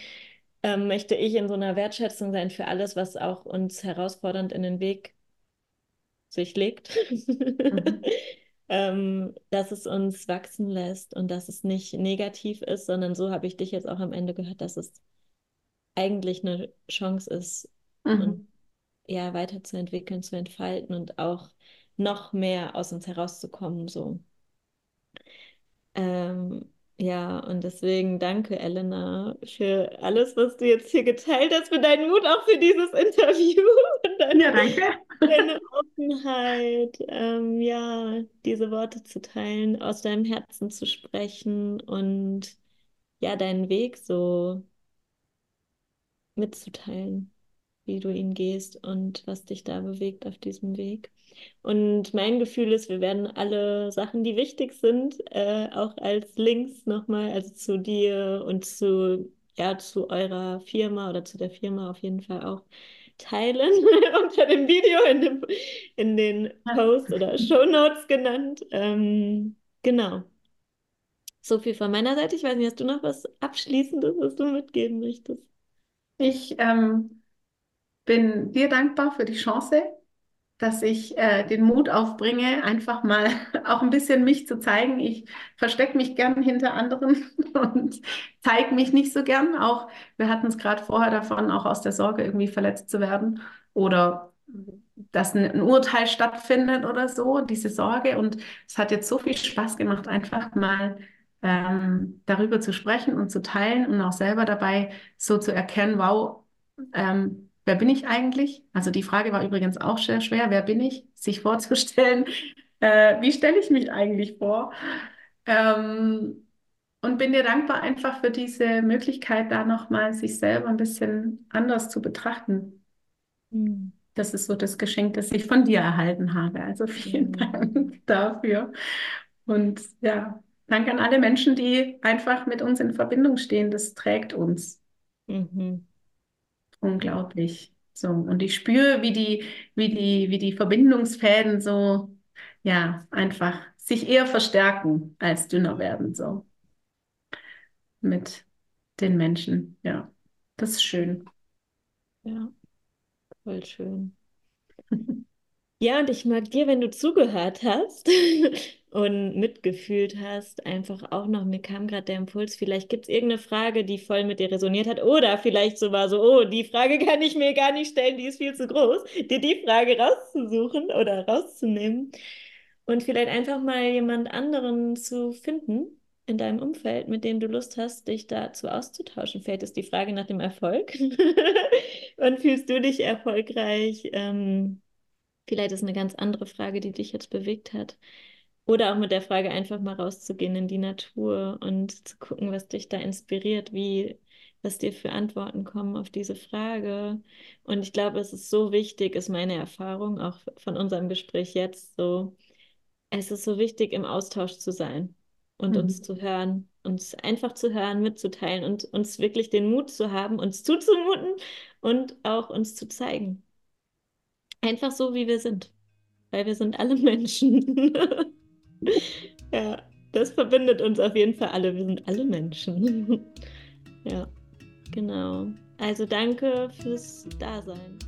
ähm, möchte ich in so einer Wertschätzung sein für alles, was auch uns herausfordernd in den Weg sich legt. Mhm. ähm, dass es uns wachsen lässt und dass es nicht negativ ist, sondern so habe ich dich jetzt auch am Ende gehört, dass es eigentlich eine Chance ist, Mhm. und ja, weiterzuentwickeln, zu entfalten und auch noch mehr aus uns herauszukommen, so. Ähm, ja, und deswegen danke, Elena, für alles, was du jetzt hier geteilt hast, für deinen Mut, auch für dieses Interview und deine, Ja, danke. deine Offenheit, ähm, ja, diese Worte zu teilen, aus deinem Herzen zu sprechen und ja, deinen Weg so mitzuteilen, wie du ihn gehst und was dich da bewegt auf diesem Weg. Und mein Gefühl ist, wir werden alle Sachen, die wichtig sind, äh, auch als Links nochmal, also zu dir und zu, ja, zu eurer Firma oder zu der Firma auf jeden Fall auch teilen unter dem Video in, dem, in den Posts oder Show Notes genannt. Ähm, genau. So viel von meiner Seite. Ich weiß nicht, hast du noch was Abschließendes, was du mitgeben möchtest? Ich ähm, bin dir dankbar für die Chance, dass ich äh, den Mut aufbringe, einfach mal auch ein bisschen mich zu zeigen. Ich verstecke mich gern hinter anderen und zeige mich nicht so gern. Auch wir hatten es gerade vorher davon, auch aus der Sorge irgendwie verletzt zu werden oder dass ein, ein Urteil stattfindet oder so, diese Sorge. Und es hat jetzt so viel Spaß gemacht, einfach mal ähm, darüber zu sprechen und zu teilen und auch selber dabei so zu erkennen, wow, ähm, wer bin ich eigentlich? Also die Frage war übrigens auch sehr schwer, wer bin ich? Sich vorzustellen, äh, wie stelle ich mich eigentlich vor? Ähm, und bin dir dankbar einfach für diese Möglichkeit, da nochmal sich selber ein bisschen anders zu betrachten. Mhm. Das ist so das Geschenk, das ich von dir erhalten habe. Also vielen Mhm. Dank dafür. Und ja, danke an alle Menschen, die einfach mit uns in Verbindung stehen. Das trägt uns. Mhm. Unglaublich. So, und ich spüre, wie die, wie die, wie die Verbindungsfäden so, ja, einfach sich eher verstärken als dünner werden, so mit den Menschen. Ja, das ist schön. Ja, voll schön. Ja, und ich mag dir, wenn du zugehört hast und mitgefühlt hast, einfach auch noch, mir kam gerade der Impuls, vielleicht gibt es irgendeine Frage, die voll mit dir resoniert hat, oder vielleicht so war so, oh, die Frage kann ich mir gar nicht stellen, die ist viel zu groß, dir die Frage rauszusuchen oder rauszunehmen und vielleicht einfach mal jemand anderen zu finden in deinem Umfeld, mit dem du Lust hast, dich dazu auszutauschen. Vielleicht ist die Frage nach dem Erfolg. Wann fühlst du dich erfolgreich? Ähm, Vielleicht ist eine ganz andere Frage, die dich jetzt bewegt hat. Oder auch mit der Frage, einfach mal rauszugehen in die Natur und zu gucken, was dich da inspiriert, wie, was dir für Antworten kommen auf diese Frage. Und ich glaube, es ist so wichtig, ist meine Erfahrung auch von unserem Gespräch jetzt so. Es ist so wichtig, im Austausch zu sein und mhm. uns zu hören, uns einfach zu hören, mitzuteilen und uns wirklich den Mut zu haben, uns zuzumuten und auch uns zu zeigen. Einfach so, wie wir sind. Weil wir sind alle Menschen. ja, das verbindet uns auf jeden Fall alle. Wir sind alle Menschen. ja, genau. Also danke fürs Dasein.